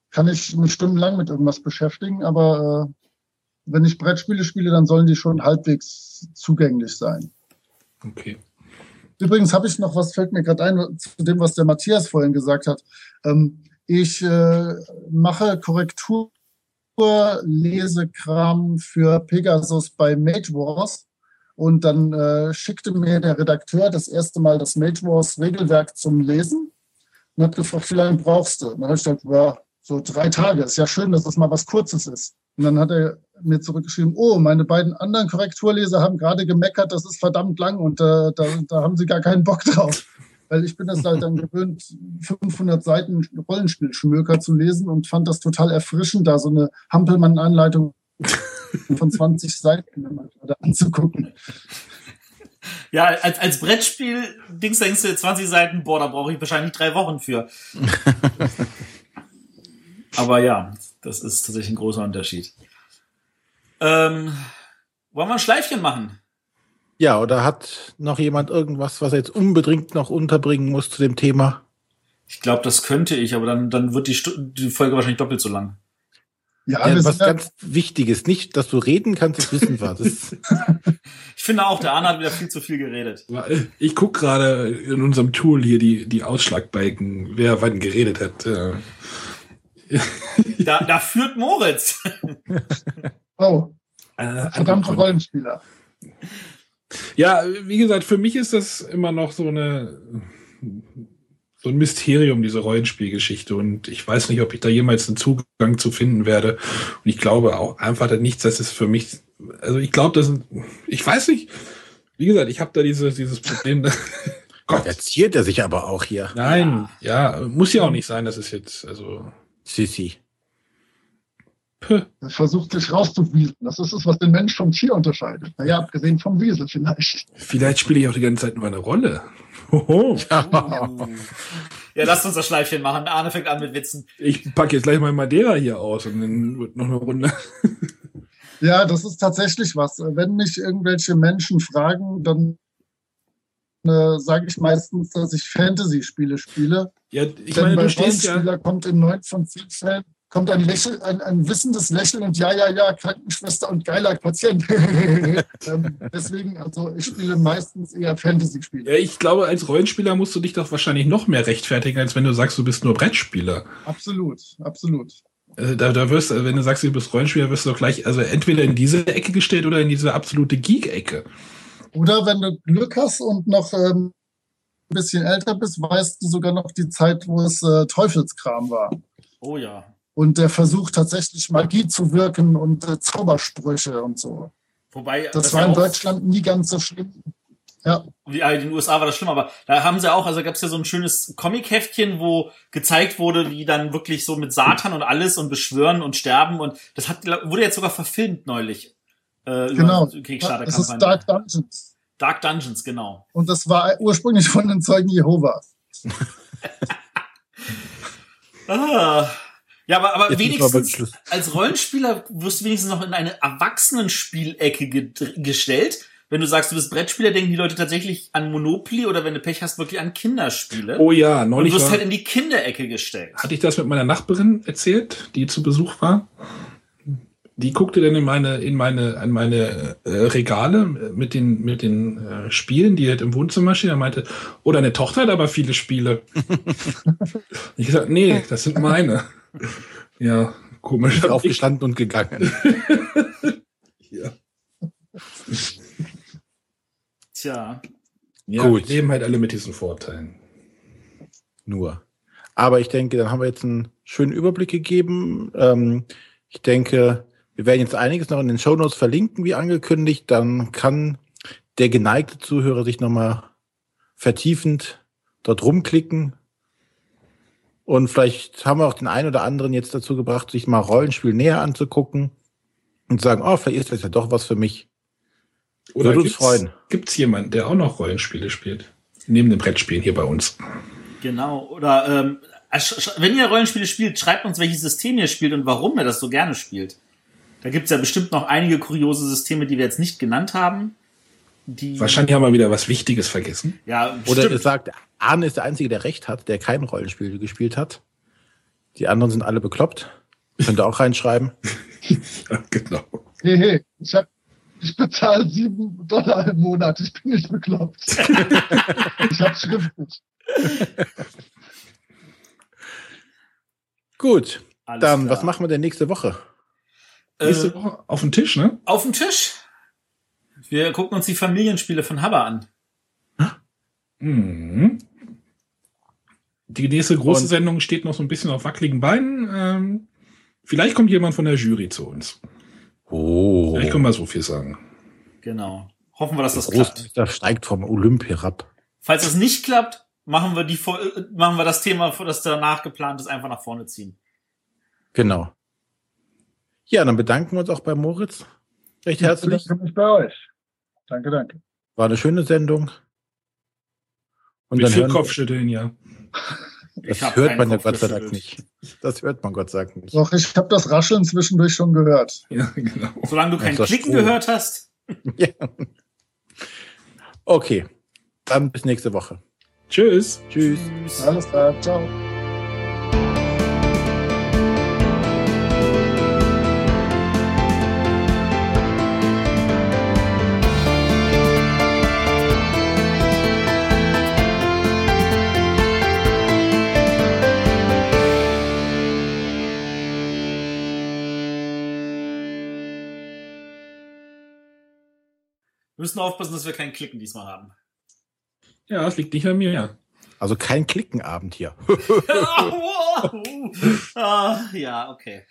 kann ich mich stundenlang mit irgendwas beschäftigen, aber äh, wenn ich Brettspiele spiele, dann sollen die schon halbwegs zugänglich sein. Okay. Übrigens habe ich noch was, fällt mir gerade ein, zu dem, was der Matthias vorhin gesagt hat. Ähm, ich äh, mache Korrektur, Lesekram für Pegasus bei Mage Wars und dann äh, schickte mir der Redakteur das erste Mal das Mage Wars Regelwerk zum Lesen und hat gefragt, wie lange brauchst du? Und dann habe ich gesagt, ja, so drei Tage. Ist ja schön, dass das mal was Kurzes ist. Und dann hat er mir zurückgeschrieben, oh, meine beiden anderen Korrekturleser haben gerade gemeckert, das ist verdammt lang und äh, da, da haben sie gar keinen Bock drauf. Weil ich bin das halt dann gewöhnt, 500 Seiten Rollenspielschmöker zu lesen und fand das total erfrischend, da so eine Hampelmann-Anleitung von 20 Seiten gerade anzugucken. Ja, als, als Brettspiel, Dings denkst du 20 Seiten, boah, da brauche ich wahrscheinlich drei Wochen für. Aber ja, das ist tatsächlich ein großer Unterschied. Ähm, wollen wir ein Schleifchen machen? Ja, oder hat noch jemand irgendwas, was er jetzt unbedingt noch unterbringen muss zu dem Thema? Ich glaube, das könnte ich, aber dann, dann wird die, Stu die Folge wahrscheinlich doppelt so lang. Ja, ja was ganz Wichtiges, nicht, dass du reden kannst, das wissen wir. Das ich finde auch, der Arne hat wieder viel zu viel geredet. Ich guck gerade in unserem Tool hier die, die Ausschlagbalken, wer wann geredet hat. Da, da führt Moritz. Oh. Äh, verdammte Rollenspieler. Ja, wie gesagt, für mich ist das immer noch so eine so ein Mysterium, diese Rollenspielgeschichte. Und ich weiß nicht, ob ich da jemals einen Zugang zu finden werde. Und ich glaube auch einfach dass nichts, das ist für mich, also ich glaube, das, ich weiß nicht, wie gesagt, ich habe da dieses, dieses Problem. Gott. Erzählt er sich aber auch hier. Nein, ja. ja, muss ja auch nicht sein, dass es jetzt, also. Sissi. Er versucht sich rauszuwieseln. Das ist es, was den Mensch vom Tier unterscheidet. Naja, abgesehen vom Wiesel vielleicht. Vielleicht spiele ich auch die ganze Zeit nur eine Rolle. Hoho. Ja. ja, lasst uns das Schleifchen machen. Arne fängt an mit Witzen. Ich packe jetzt gleich mal Madeira hier aus und dann wird noch eine Runde. Ja, das ist tatsächlich was. Wenn mich irgendwelche Menschen fragen, dann äh, sage ich meistens, dass ich Fantasy-Spiele spiele. Ja, ich Denn meine, bei du stehst ja. kommt in neun von zehn Fällen kommt ein, Lächeln, ein, ein wissendes Lächeln und ja, ja, ja, Krankenschwester und geiler Patient. ähm, deswegen, also ich spiele meistens eher Fantasy-Spiele. Ja, ich glaube, als Rollenspieler musst du dich doch wahrscheinlich noch mehr rechtfertigen, als wenn du sagst, du bist nur Brettspieler. Absolut, absolut. Also da, da wirst wenn du sagst, du bist Rollenspieler, wirst du doch gleich, also entweder in diese Ecke gestellt oder in diese absolute Geek-Ecke. Oder wenn du Glück hast und noch ähm, ein bisschen älter bist, weißt du sogar noch die Zeit, wo es äh, Teufelskram war. Oh ja. Und der versucht tatsächlich Magie zu wirken und äh, Zaubersprüche und so. Wobei das, das war in Deutschland nie ganz so schlimm. Ja. Wie in den USA war das schlimm, aber da haben sie auch, also gab es ja so ein schönes Comic-Heftchen, wo gezeigt wurde, wie dann wirklich so mit Satan und alles und Beschwören und Sterben und das hat wurde jetzt sogar verfilmt neulich. Äh, genau. Das ist Dark Dungeons. Dark Dungeons, genau. Und das war ursprünglich von den Zeugen Jehovas. ah. Ja, aber, aber wenigstens als Rollenspieler wirst du wenigstens noch in eine Erwachsenenspielecke ge gestellt. Wenn du sagst, du bist Brettspieler, denken die Leute tatsächlich an Monopoly oder wenn du Pech hast, wirklich an Kinderspiele. Oh ja, neulich. Und du wirst halt in die Kinderecke gestellt. Hatte ich das mit meiner Nachbarin erzählt, die zu Besuch war? Die guckte dann in meine, in meine, an meine äh, Regale mit den, mit den äh, Spielen, die halt im Wohnzimmer stehen. Er meinte, oh, deine Tochter hat aber viele Spiele. ich gesagt, nee, das sind meine. Ja, komisch. Ist aufgestanden und gegangen. ja. Tja. Ja, Gut. leben halt alle mit diesen Vorteilen. Nur. Aber ich denke, dann haben wir jetzt einen schönen Überblick gegeben. Ähm, ich denke, wir werden jetzt einiges noch in den Show Notes verlinken, wie angekündigt. Dann kann der geneigte Zuhörer sich nochmal vertiefend dort rumklicken, und vielleicht haben wir auch den einen oder anderen jetzt dazu gebracht, sich mal Rollenspiel näher anzugucken und sagen, oh, vielleicht ist das ja doch was für mich. Oder Würde uns freuen. Gibt es jemanden, der auch noch Rollenspiele spielt? Neben dem Brettspielen hier bei uns. Genau. Oder ähm, wenn ihr Rollenspiele spielt, schreibt uns, welches System ihr spielt und warum ihr das so gerne spielt. Da gibt es ja bestimmt noch einige kuriose Systeme, die wir jetzt nicht genannt haben. Die Wahrscheinlich haben wir wieder was Wichtiges vergessen. Ja, Oder er sagt, Arne ist der Einzige, der Recht hat, der kein Rollenspiel gespielt hat. Die anderen sind alle bekloppt. Könnt ihr auch reinschreiben. ja, genau. Hey, hey, ich, hab, ich bezahle sieben Dollar im Monat. Ich bin nicht bekloppt. ich hab's schriftlich. Gut. Alles dann, klar. was machen wir denn nächste Woche? Nächste äh, Woche auf den Tisch, ne? Auf den Tisch. Wir gucken uns die Familienspiele von Haber an. Mhm. Die nächste große Und Sendung steht noch so ein bisschen auf wackeligen Beinen. Ähm, vielleicht kommt jemand von der Jury zu uns. Oh. Ich kann mal so viel sagen. Genau. Hoffen wir, dass das klappt. Das steigt vom Olymp herab. Falls es nicht klappt, machen wir die machen wir das Thema, das danach geplant ist, einfach nach vorne ziehen. Genau. Ja, dann bedanken wir uns auch bei Moritz recht herzlich. Ich bedanke mich bei euch. Danke, danke. War eine schöne Sendung. Und Mit dann viel Kopfschütteln, ja. Das hört man ja Gott sei Dank nicht. Das hört man Gott sei Dank nicht. Doch, ich habe das Rascheln zwischendurch schon gehört. Ja, genau. Solange du kein Klicken gehört hast. ja. Okay, dann bis nächste Woche. Tschüss. Tschüss. Alles klar, ciao. Müssen aufpassen, dass wir keinen Klicken diesmal haben. Ja, es liegt nicht an mir. Also kein Klickenabend hier. ah, ja, okay.